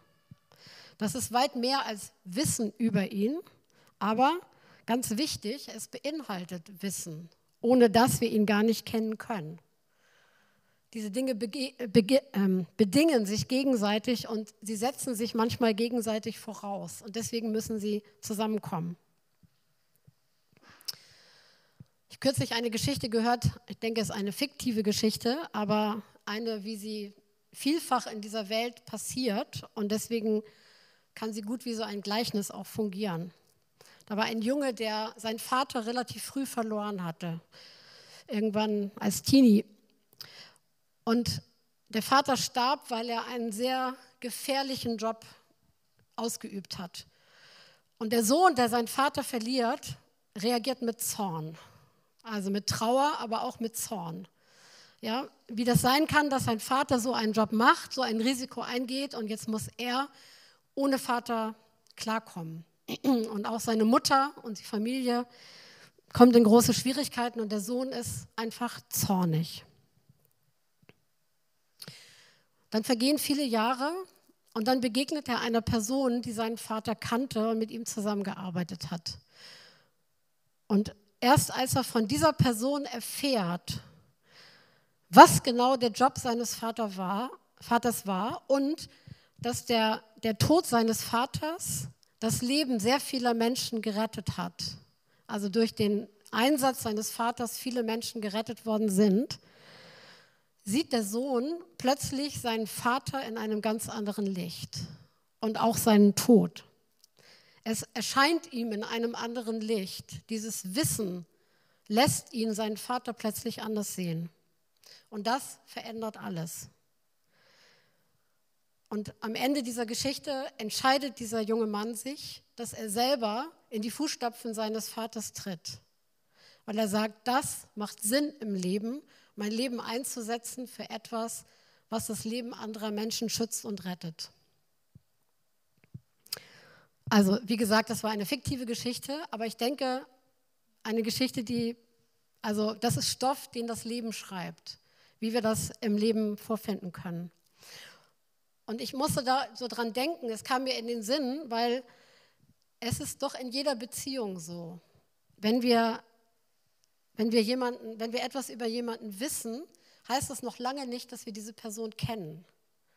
Das ist weit mehr als Wissen über ihn, aber ganz wichtig, es beinhaltet Wissen, ohne dass wir ihn gar nicht kennen können. Diese Dinge ähm, bedingen sich gegenseitig und sie setzen sich manchmal gegenseitig voraus und deswegen müssen sie zusammenkommen. Ich kürzlich eine Geschichte gehört, ich denke, es ist eine fiktive Geschichte, aber eine, wie sie vielfach in dieser Welt passiert und deswegen kann sie gut wie so ein Gleichnis auch fungieren. Da war ein Junge, der seinen Vater relativ früh verloren hatte, irgendwann als Teenie. Und der Vater starb, weil er einen sehr gefährlichen Job ausgeübt hat. Und der Sohn, der seinen Vater verliert, reagiert mit Zorn. Also mit Trauer, aber auch mit Zorn. Ja, wie das sein kann, dass sein Vater so einen Job macht, so ein Risiko eingeht und jetzt muss er ohne Vater klarkommen. <clears throat> Und auch seine Mutter und die Familie kommt in große Schwierigkeiten und der Sohn ist einfach zornig. Dann vergehen viele Jahre und dann begegnet er einer Person, die seinen Vater kannte und mit ihm zusammengearbeitet hat. Und erst als er von dieser Person erfährt, was genau der Job seines Vater war, Vaters war und dass der, der Tod seines Vaters das Leben sehr vieler Menschen gerettet hat. Also durch den Einsatz seines Vaters viele Menschen gerettet worden sind, sieht der Sohn plötzlich seinen Vater in einem ganz anderen Licht und auch seinen Tod. Es erscheint ihm in einem anderen Licht. Dieses Wissen lässt ihn seinen Vater plötzlich anders sehen. Und das verändert alles. Und am Ende dieser Geschichte entscheidet dieser junge Mann sich, dass er selber in die Fußstapfen seines Vaters tritt. Weil er sagt, das macht Sinn im Leben, mein Leben einzusetzen für etwas, was das Leben anderer Menschen schützt und rettet. Also, wie gesagt, das war eine fiktive Geschichte, aber ich denke, eine Geschichte, die, also, das ist Stoff, den das Leben schreibt, wie wir das im Leben vorfinden können. Und ich musste da so dran denken, es kam mir in den Sinn, weil es ist doch in jeder Beziehung so. Wenn wir, wenn wir jemanden, wenn wir etwas über jemanden wissen, heißt das noch lange nicht, dass wir diese Person kennen.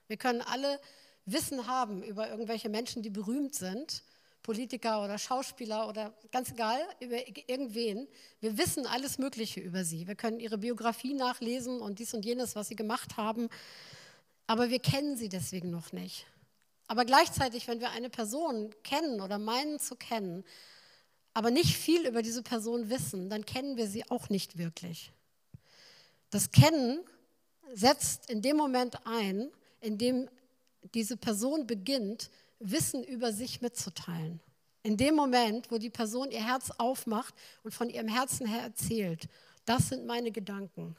Wir können alle Wissen haben über irgendwelche Menschen, die berühmt sind. Politiker oder Schauspieler oder ganz egal, über irgendwen. Wir wissen alles Mögliche über sie. Wir können ihre Biografie nachlesen und dies und jenes, was sie gemacht haben. Aber wir kennen sie deswegen noch nicht. Aber gleichzeitig, wenn wir eine Person kennen oder meinen zu kennen, aber nicht viel über diese Person wissen, dann kennen wir sie auch nicht wirklich. Das Kennen setzt in dem Moment ein, in dem diese Person beginnt, Wissen über sich mitzuteilen. In dem Moment, wo die Person ihr Herz aufmacht und von ihrem Herzen her erzählt, das sind meine Gedanken.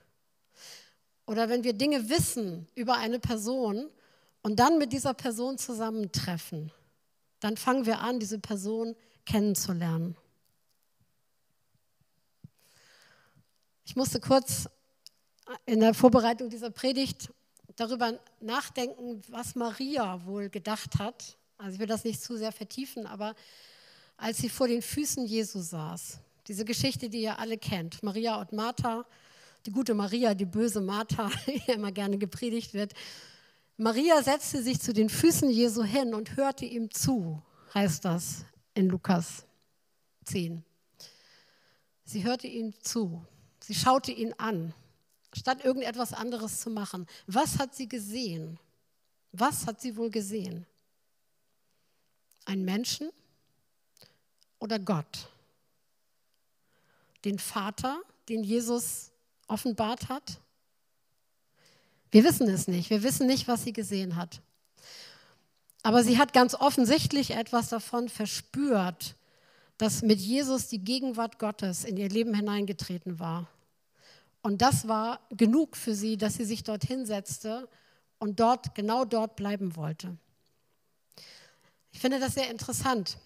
Oder wenn wir Dinge wissen über eine Person und dann mit dieser Person zusammentreffen, dann fangen wir an, diese Person kennenzulernen. Ich musste kurz in der Vorbereitung dieser Predigt darüber nachdenken, was Maria wohl gedacht hat. Also ich will das nicht zu sehr vertiefen, aber als sie vor den Füßen Jesu saß, diese Geschichte, die ihr alle kennt, Maria und Martha, die gute Maria, die böse Martha, <laughs> die immer gerne gepredigt wird. Maria setzte sich zu den Füßen Jesu hin und hörte ihm zu, heißt das in Lukas 10. Sie hörte ihm zu, sie schaute ihn an statt irgendetwas anderes zu machen. Was hat sie gesehen? Was hat sie wohl gesehen? Ein Menschen oder Gott? Den Vater, den Jesus offenbart hat? Wir wissen es nicht. Wir wissen nicht, was sie gesehen hat. Aber sie hat ganz offensichtlich etwas davon verspürt, dass mit Jesus die Gegenwart Gottes in ihr Leben hineingetreten war. Und das war genug für sie, dass sie sich dorthin setzte und dort, genau dort bleiben wollte. Ich finde das sehr interessant,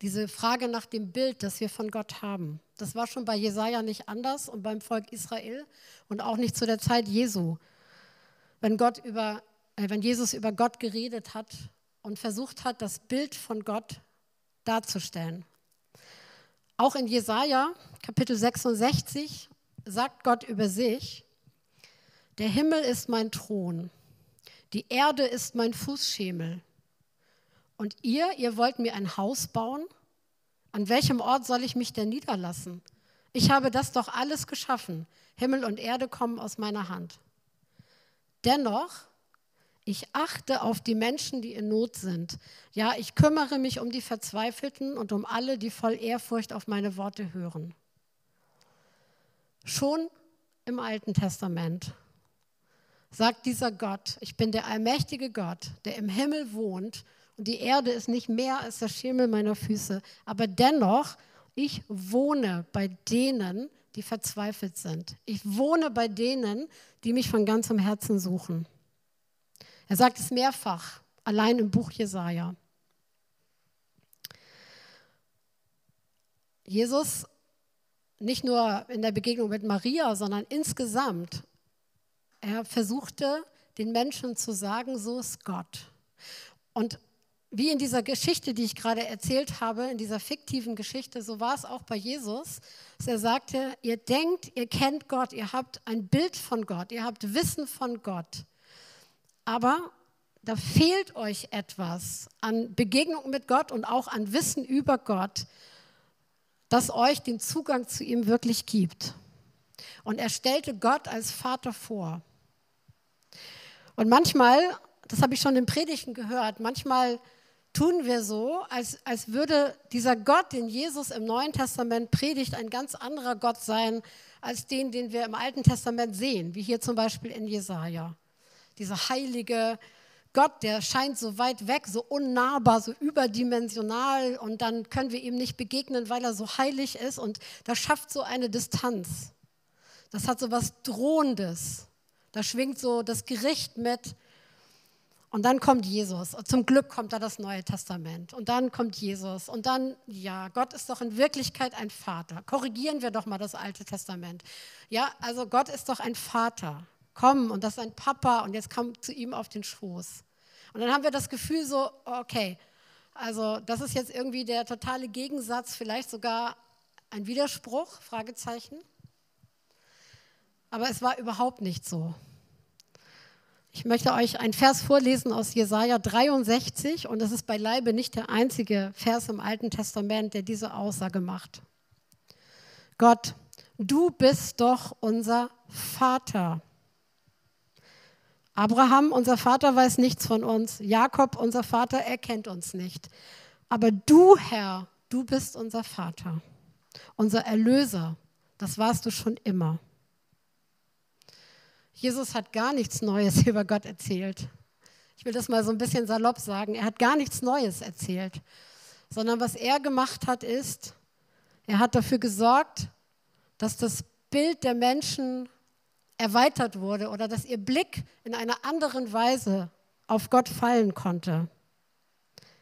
diese Frage nach dem Bild, das wir von Gott haben. Das war schon bei Jesaja nicht anders und beim Volk Israel und auch nicht zu der Zeit Jesu. Wenn, Gott über, wenn Jesus über Gott geredet hat und versucht hat, das Bild von Gott darzustellen. Auch in Jesaja, Kapitel 66 sagt Gott über sich, der Himmel ist mein Thron, die Erde ist mein Fußschemel. Und ihr, ihr wollt mir ein Haus bauen? An welchem Ort soll ich mich denn niederlassen? Ich habe das doch alles geschaffen. Himmel und Erde kommen aus meiner Hand. Dennoch, ich achte auf die Menschen, die in Not sind. Ja, ich kümmere mich um die Verzweifelten und um alle, die voll Ehrfurcht auf meine Worte hören. Schon im Alten Testament sagt dieser Gott, ich bin der allmächtige Gott, der im Himmel wohnt und die Erde ist nicht mehr als der Schemel meiner Füße, aber dennoch, ich wohne bei denen, die verzweifelt sind. Ich wohne bei denen, die mich von ganzem Herzen suchen. Er sagt es mehrfach, allein im Buch Jesaja. Jesus nicht nur in der Begegnung mit Maria, sondern insgesamt. Er versuchte den Menschen zu sagen, so ist Gott. Und wie in dieser Geschichte, die ich gerade erzählt habe, in dieser fiktiven Geschichte, so war es auch bei Jesus, dass er sagte, ihr denkt, ihr kennt Gott, ihr habt ein Bild von Gott, ihr habt Wissen von Gott. Aber da fehlt euch etwas an Begegnung mit Gott und auch an Wissen über Gott, das euch den Zugang zu ihm wirklich gibt. Und er stellte Gott als Vater vor. Und manchmal, das habe ich schon in Predigten gehört, manchmal tun wir so, als, als würde dieser Gott, den Jesus im Neuen Testament predigt, ein ganz anderer Gott sein als den, den wir im Alten Testament sehen, wie hier zum Beispiel in Jesaja. Dieser heilige, Gott, der scheint so weit weg, so unnahbar, so überdimensional und dann können wir ihm nicht begegnen, weil er so heilig ist und das schafft so eine Distanz. Das hat so was Drohendes. Da schwingt so das Gericht mit. Und dann kommt Jesus. Und zum Glück kommt da das Neue Testament. Und dann kommt Jesus. Und dann, ja, Gott ist doch in Wirklichkeit ein Vater. Korrigieren wir doch mal das Alte Testament. Ja, also Gott ist doch ein Vater komm und das ist ein Papa und jetzt komm zu ihm auf den Schoß. Und dann haben wir das Gefühl so, okay, also das ist jetzt irgendwie der totale Gegensatz, vielleicht sogar ein Widerspruch, Fragezeichen. Aber es war überhaupt nicht so. Ich möchte euch einen Vers vorlesen aus Jesaja 63 und das ist beileibe nicht der einzige Vers im Alten Testament, der diese Aussage macht. Gott, du bist doch unser Vater. Abraham, unser Vater, weiß nichts von uns. Jakob, unser Vater, erkennt uns nicht. Aber du, Herr, du bist unser Vater, unser Erlöser. Das warst du schon immer. Jesus hat gar nichts Neues <laughs> über Gott erzählt. Ich will das mal so ein bisschen salopp sagen. Er hat gar nichts Neues erzählt, sondern was er gemacht hat, ist, er hat dafür gesorgt, dass das Bild der Menschen erweitert wurde oder dass ihr Blick in einer anderen Weise auf Gott fallen konnte.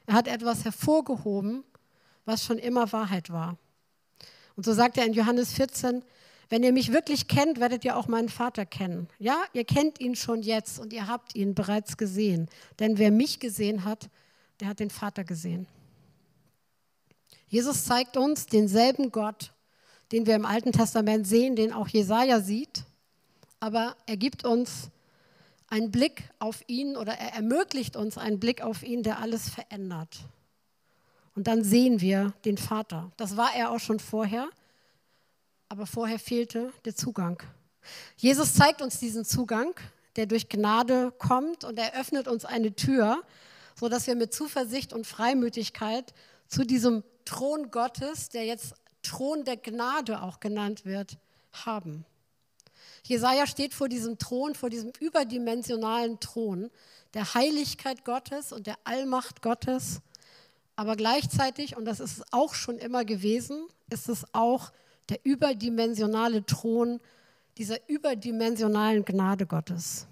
Er hat etwas hervorgehoben, was schon immer Wahrheit war. Und so sagt er in Johannes 14, wenn ihr mich wirklich kennt, werdet ihr auch meinen Vater kennen. Ja, ihr kennt ihn schon jetzt und ihr habt ihn bereits gesehen. Denn wer mich gesehen hat, der hat den Vater gesehen. Jesus zeigt uns denselben Gott, den wir im Alten Testament sehen, den auch Jesaja sieht. Aber er gibt uns einen Blick auf ihn oder er ermöglicht uns einen Blick auf ihn, der alles verändert. Und dann sehen wir den Vater. Das war er auch schon vorher aber vorher fehlte der Zugang. Jesus zeigt uns diesen Zugang, der durch Gnade kommt und er öffnet uns eine Tür, sodass wir mit Zuversicht und Freimütigkeit zu diesem Thron Gottes, der jetzt Thron der Gnade auch genannt wird, haben. Jesaja steht vor diesem Thron, vor diesem überdimensionalen Thron der Heiligkeit Gottes und der Allmacht Gottes. Aber gleichzeitig, und das ist es auch schon immer gewesen, ist es auch der überdimensionale Thron dieser überdimensionalen Gnade Gottes.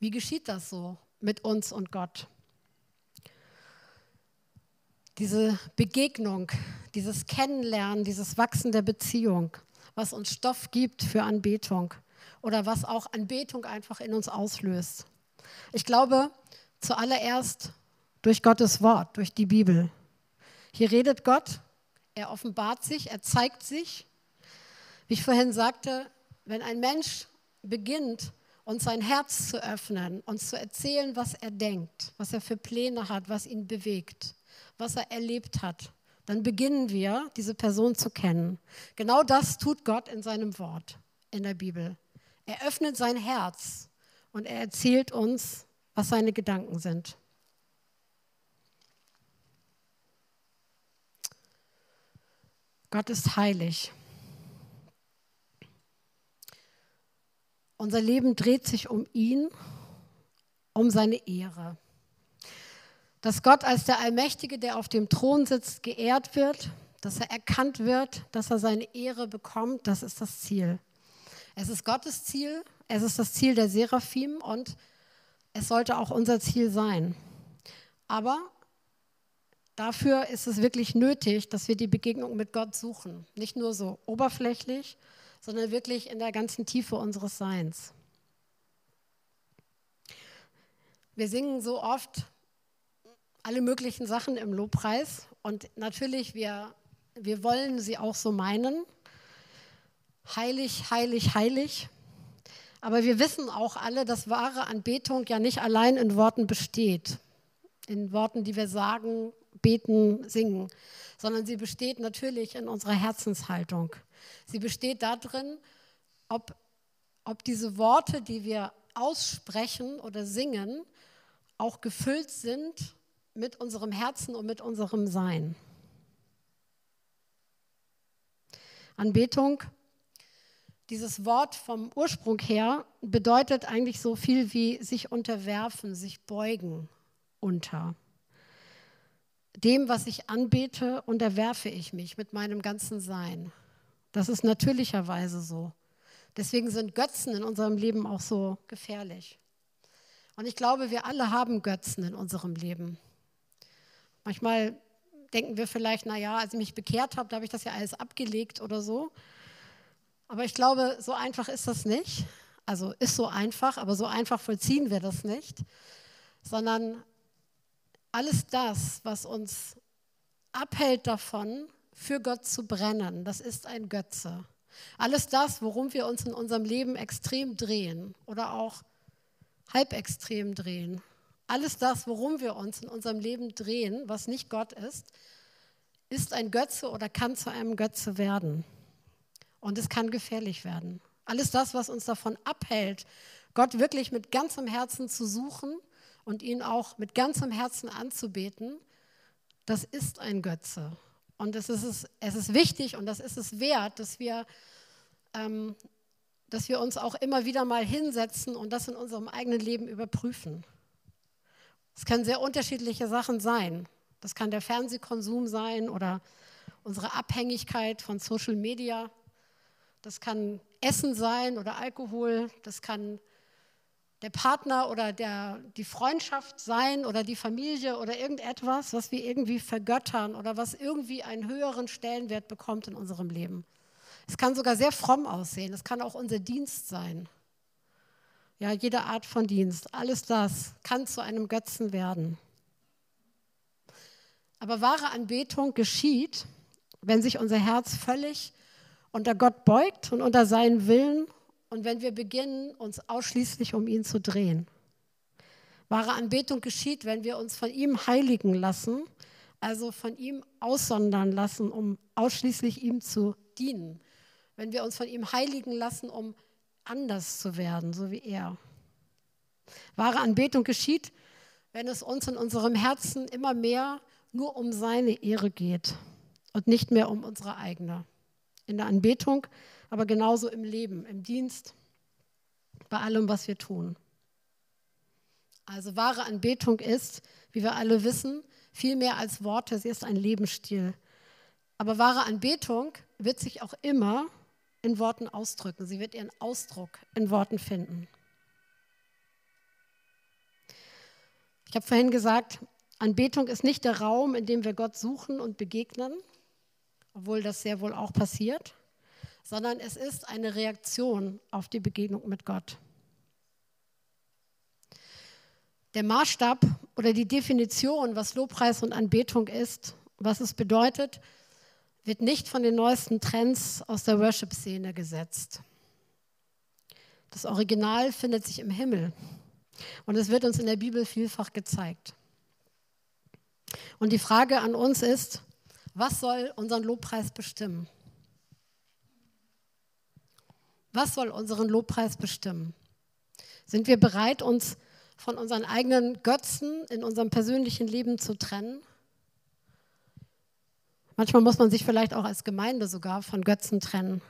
Wie geschieht das so mit uns und Gott? Diese Begegnung, dieses Kennenlernen, dieses Wachsen der Beziehung, was uns Stoff gibt für Anbetung oder was auch Anbetung einfach in uns auslöst. Ich glaube, zuallererst durch Gottes Wort, durch die Bibel. Hier redet Gott, er offenbart sich, er zeigt sich. Wie ich vorhin sagte, wenn ein Mensch beginnt, uns sein Herz zu öffnen, uns zu erzählen, was er denkt, was er für Pläne hat, was ihn bewegt, was er erlebt hat, dann beginnen wir, diese Person zu kennen. Genau das tut Gott in seinem Wort, in der Bibel. Er öffnet sein Herz und er erzählt uns, was seine Gedanken sind. Gott ist heilig. Unser Leben dreht sich um ihn, um seine Ehre. Dass Gott als der Allmächtige, der auf dem Thron sitzt, geehrt wird, dass er erkannt wird, dass er seine Ehre bekommt, das ist das Ziel. Es ist Gottes Ziel, es ist das Ziel der Seraphim und es sollte auch unser Ziel sein. Aber Dafür ist es wirklich nötig, dass wir die Begegnung mit Gott suchen. Nicht nur so oberflächlich, sondern wirklich in der ganzen Tiefe unseres Seins. Wir singen so oft alle möglichen Sachen im Lobpreis und natürlich, wir, wir wollen sie auch so meinen. Heilig, heilig, heilig. Aber wir wissen auch alle, dass wahre Anbetung ja nicht allein in Worten besteht. In Worten, die wir sagen beten, singen, sondern sie besteht natürlich in unserer Herzenshaltung. Sie besteht darin, ob, ob diese Worte, die wir aussprechen oder singen, auch gefüllt sind mit unserem Herzen und mit unserem Sein. Anbetung, dieses Wort vom Ursprung her bedeutet eigentlich so viel wie sich unterwerfen, sich beugen unter. Dem, was ich anbete, unterwerfe ich mich mit meinem ganzen Sein. Das ist natürlicherweise so. Deswegen sind Götzen in unserem Leben auch so gefährlich. Und ich glaube, wir alle haben Götzen in unserem Leben. Manchmal denken wir vielleicht, naja, als ich mich bekehrt habe, da habe ich das ja alles abgelegt oder so. Aber ich glaube, so einfach ist das nicht. Also ist so einfach, aber so einfach vollziehen wir das nicht. Sondern alles das, was uns abhält davon, für Gott zu brennen, das ist ein Götze. Alles das, worum wir uns in unserem Leben extrem drehen oder auch halb extrem drehen. Alles das, worum wir uns in unserem Leben drehen, was nicht Gott ist, ist ein Götze oder kann zu einem Götze werden. Und es kann gefährlich werden. Alles das, was uns davon abhält, Gott wirklich mit ganzem Herzen zu suchen und ihn auch mit ganzem Herzen anzubeten, das ist ein Götze. Und es ist, es ist wichtig und das ist es wert, dass wir, ähm, dass wir uns auch immer wieder mal hinsetzen und das in unserem eigenen Leben überprüfen. Es können sehr unterschiedliche Sachen sein. Das kann der Fernsehkonsum sein oder unsere Abhängigkeit von Social Media. Das kann Essen sein oder Alkohol. Das kann der Partner oder der, die Freundschaft sein oder die Familie oder irgendetwas, was wir irgendwie vergöttern oder was irgendwie einen höheren Stellenwert bekommt in unserem Leben. Es kann sogar sehr fromm aussehen. Es kann auch unser Dienst sein. Ja, jede Art von Dienst. Alles das kann zu einem Götzen werden. Aber wahre Anbetung geschieht, wenn sich unser Herz völlig unter Gott beugt und unter seinen Willen und wenn wir beginnen, uns ausschließlich um ihn zu drehen. Wahre Anbetung geschieht, wenn wir uns von ihm heiligen lassen, also von ihm aussondern lassen, um ausschließlich ihm zu dienen. Wenn wir uns von ihm heiligen lassen, um anders zu werden, so wie er. Wahre Anbetung geschieht, wenn es uns in unserem Herzen immer mehr nur um seine Ehre geht und nicht mehr um unsere eigene. In der Anbetung aber genauso im Leben, im Dienst, bei allem, was wir tun. Also wahre Anbetung ist, wie wir alle wissen, viel mehr als Worte, sie ist ein Lebensstil. Aber wahre Anbetung wird sich auch immer in Worten ausdrücken. Sie wird ihren Ausdruck in Worten finden. Ich habe vorhin gesagt, Anbetung ist nicht der Raum, in dem wir Gott suchen und begegnen, obwohl das sehr wohl auch passiert sondern es ist eine Reaktion auf die Begegnung mit Gott. Der Maßstab oder die Definition, was Lobpreis und Anbetung ist, was es bedeutet, wird nicht von den neuesten Trends aus der Worship-Szene gesetzt. Das Original findet sich im Himmel und es wird uns in der Bibel vielfach gezeigt. Und die Frage an uns ist, was soll unseren Lobpreis bestimmen? Was soll unseren Lobpreis bestimmen? Sind wir bereit, uns von unseren eigenen Götzen in unserem persönlichen Leben zu trennen? Manchmal muss man sich vielleicht auch als Gemeinde sogar von Götzen trennen.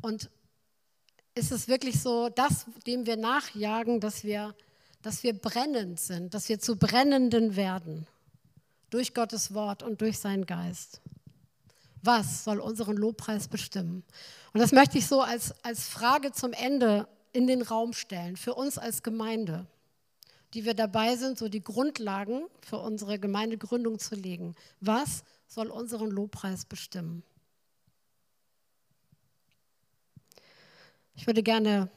Und ist es wirklich so, das, dem wir nachjagen, dass wir, dass wir brennend sind, dass wir zu Brennenden werden durch Gottes Wort und durch seinen Geist? Was soll unseren Lobpreis bestimmen? Und das möchte ich so als, als Frage zum Ende in den Raum stellen, für uns als Gemeinde, die wir dabei sind, so die Grundlagen für unsere Gemeindegründung zu legen. Was soll unseren Lobpreis bestimmen? Ich würde gerne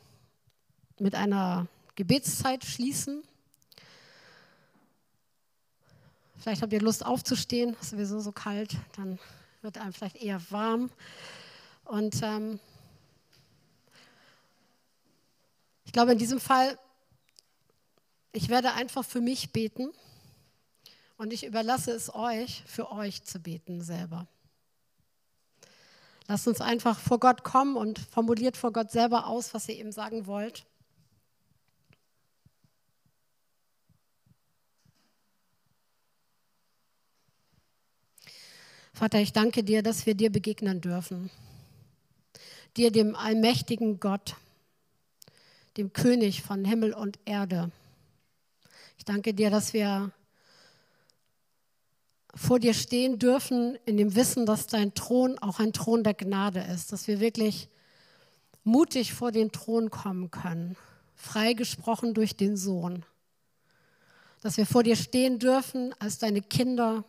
mit einer Gebetszeit schließen. Vielleicht habt ihr Lust aufzustehen, ist sowieso so kalt, dann wird einem vielleicht eher warm. Und ähm, ich glaube, in diesem Fall, ich werde einfach für mich beten und ich überlasse es euch, für euch zu beten selber. Lasst uns einfach vor Gott kommen und formuliert vor Gott selber aus, was ihr ihm sagen wollt. Vater, ich danke dir, dass wir dir begegnen dürfen dir, dem allmächtigen Gott, dem König von Himmel und Erde. Ich danke dir, dass wir vor dir stehen dürfen in dem Wissen, dass dein Thron auch ein Thron der Gnade ist, dass wir wirklich mutig vor den Thron kommen können, freigesprochen durch den Sohn, dass wir vor dir stehen dürfen als deine Kinder,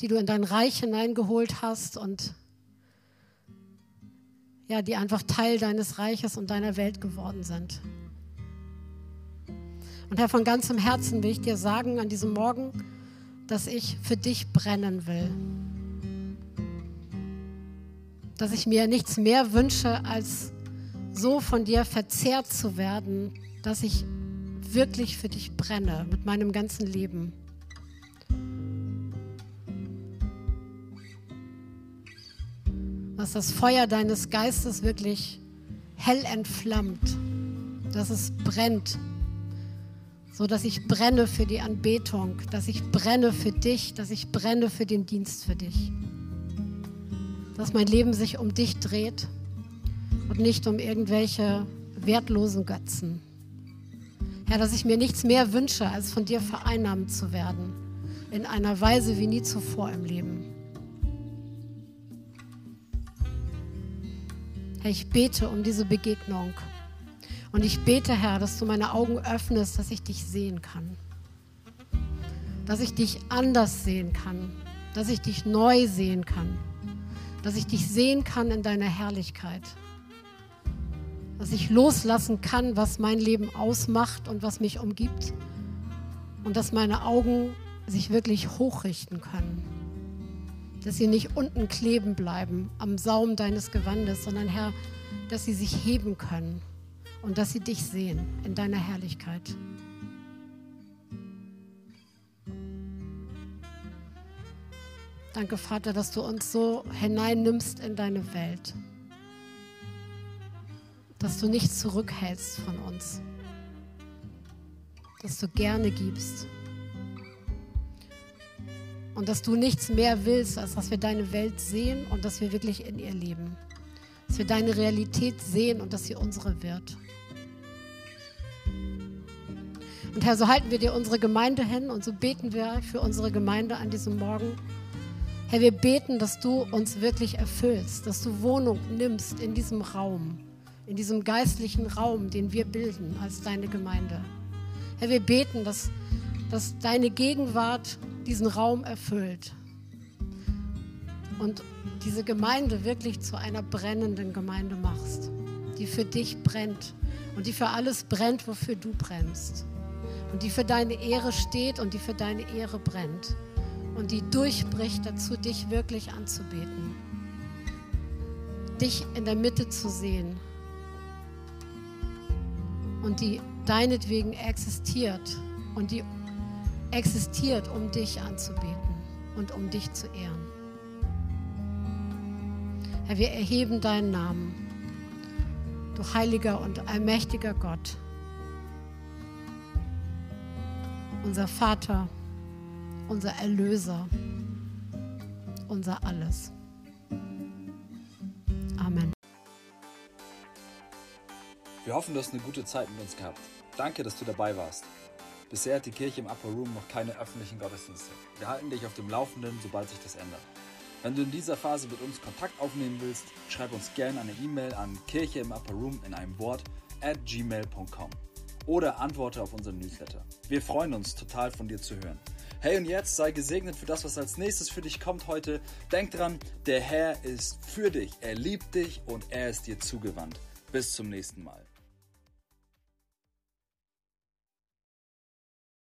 die du in dein Reich hineingeholt hast und ja, die einfach Teil deines Reiches und deiner Welt geworden sind. Und Herr, von ganzem Herzen will ich dir sagen an diesem Morgen, dass ich für dich brennen will. dass ich mir nichts mehr wünsche, als so von dir verzehrt zu werden, dass ich wirklich für dich brenne mit meinem ganzen Leben. Dass das Feuer deines Geistes wirklich hell entflammt, dass es brennt, so dass ich brenne für die Anbetung, dass ich brenne für dich, dass ich brenne für den Dienst für dich. Dass mein Leben sich um dich dreht und nicht um irgendwelche wertlosen Götzen. Herr, dass ich mir nichts mehr wünsche, als von dir vereinnahmt zu werden, in einer Weise wie nie zuvor im Leben. Herr, ich bete um diese Begegnung. Und ich bete, Herr, dass du meine Augen öffnest, dass ich dich sehen kann. Dass ich dich anders sehen kann. Dass ich dich neu sehen kann. Dass ich dich sehen kann in deiner Herrlichkeit. Dass ich loslassen kann, was mein Leben ausmacht und was mich umgibt. Und dass meine Augen sich wirklich hochrichten können. Dass sie nicht unten kleben bleiben am Saum deines Gewandes, sondern Herr, dass sie sich heben können und dass sie dich sehen in deiner Herrlichkeit. Danke, Vater, dass du uns so hineinnimmst in deine Welt. Dass du nichts zurückhältst von uns. Dass du gerne gibst. Und dass du nichts mehr willst, als dass wir deine Welt sehen und dass wir wirklich in ihr leben. Dass wir deine Realität sehen und dass sie unsere wird. Und Herr, so halten wir dir unsere Gemeinde hin und so beten wir für unsere Gemeinde an diesem Morgen. Herr, wir beten, dass du uns wirklich erfüllst, dass du Wohnung nimmst in diesem Raum, in diesem geistlichen Raum, den wir bilden als deine Gemeinde. Herr, wir beten, dass, dass deine Gegenwart diesen Raum erfüllt und diese Gemeinde wirklich zu einer brennenden Gemeinde machst, die für dich brennt und die für alles brennt, wofür du brennst und die für deine Ehre steht und die für deine Ehre brennt und die durchbricht dazu, dich wirklich anzubeten, dich in der Mitte zu sehen und die deinetwegen existiert und die existiert, um dich anzubeten und um dich zu ehren. Herr, wir erheben deinen Namen, du heiliger und allmächtiger Gott. unser Vater, unser Erlöser, unser Alles. Amen. Wir hoffen, du hast eine gute Zeit mit uns gehabt. Danke, dass du dabei warst. Bisher hat die Kirche im Upper Room noch keine öffentlichen Gottesdienste. Wir halten dich auf dem Laufenden, sobald sich das ändert. Wenn du in dieser Phase mit uns Kontakt aufnehmen willst, schreib uns gerne eine E-Mail an kirche im Upper Room in einem Wort at gmail.com oder antworte auf unseren Newsletter. Wir freuen uns total von dir zu hören. Hey und jetzt sei gesegnet für das, was als nächstes für dich kommt heute. Denk dran, der Herr ist für dich, er liebt dich und er ist dir zugewandt. Bis zum nächsten Mal.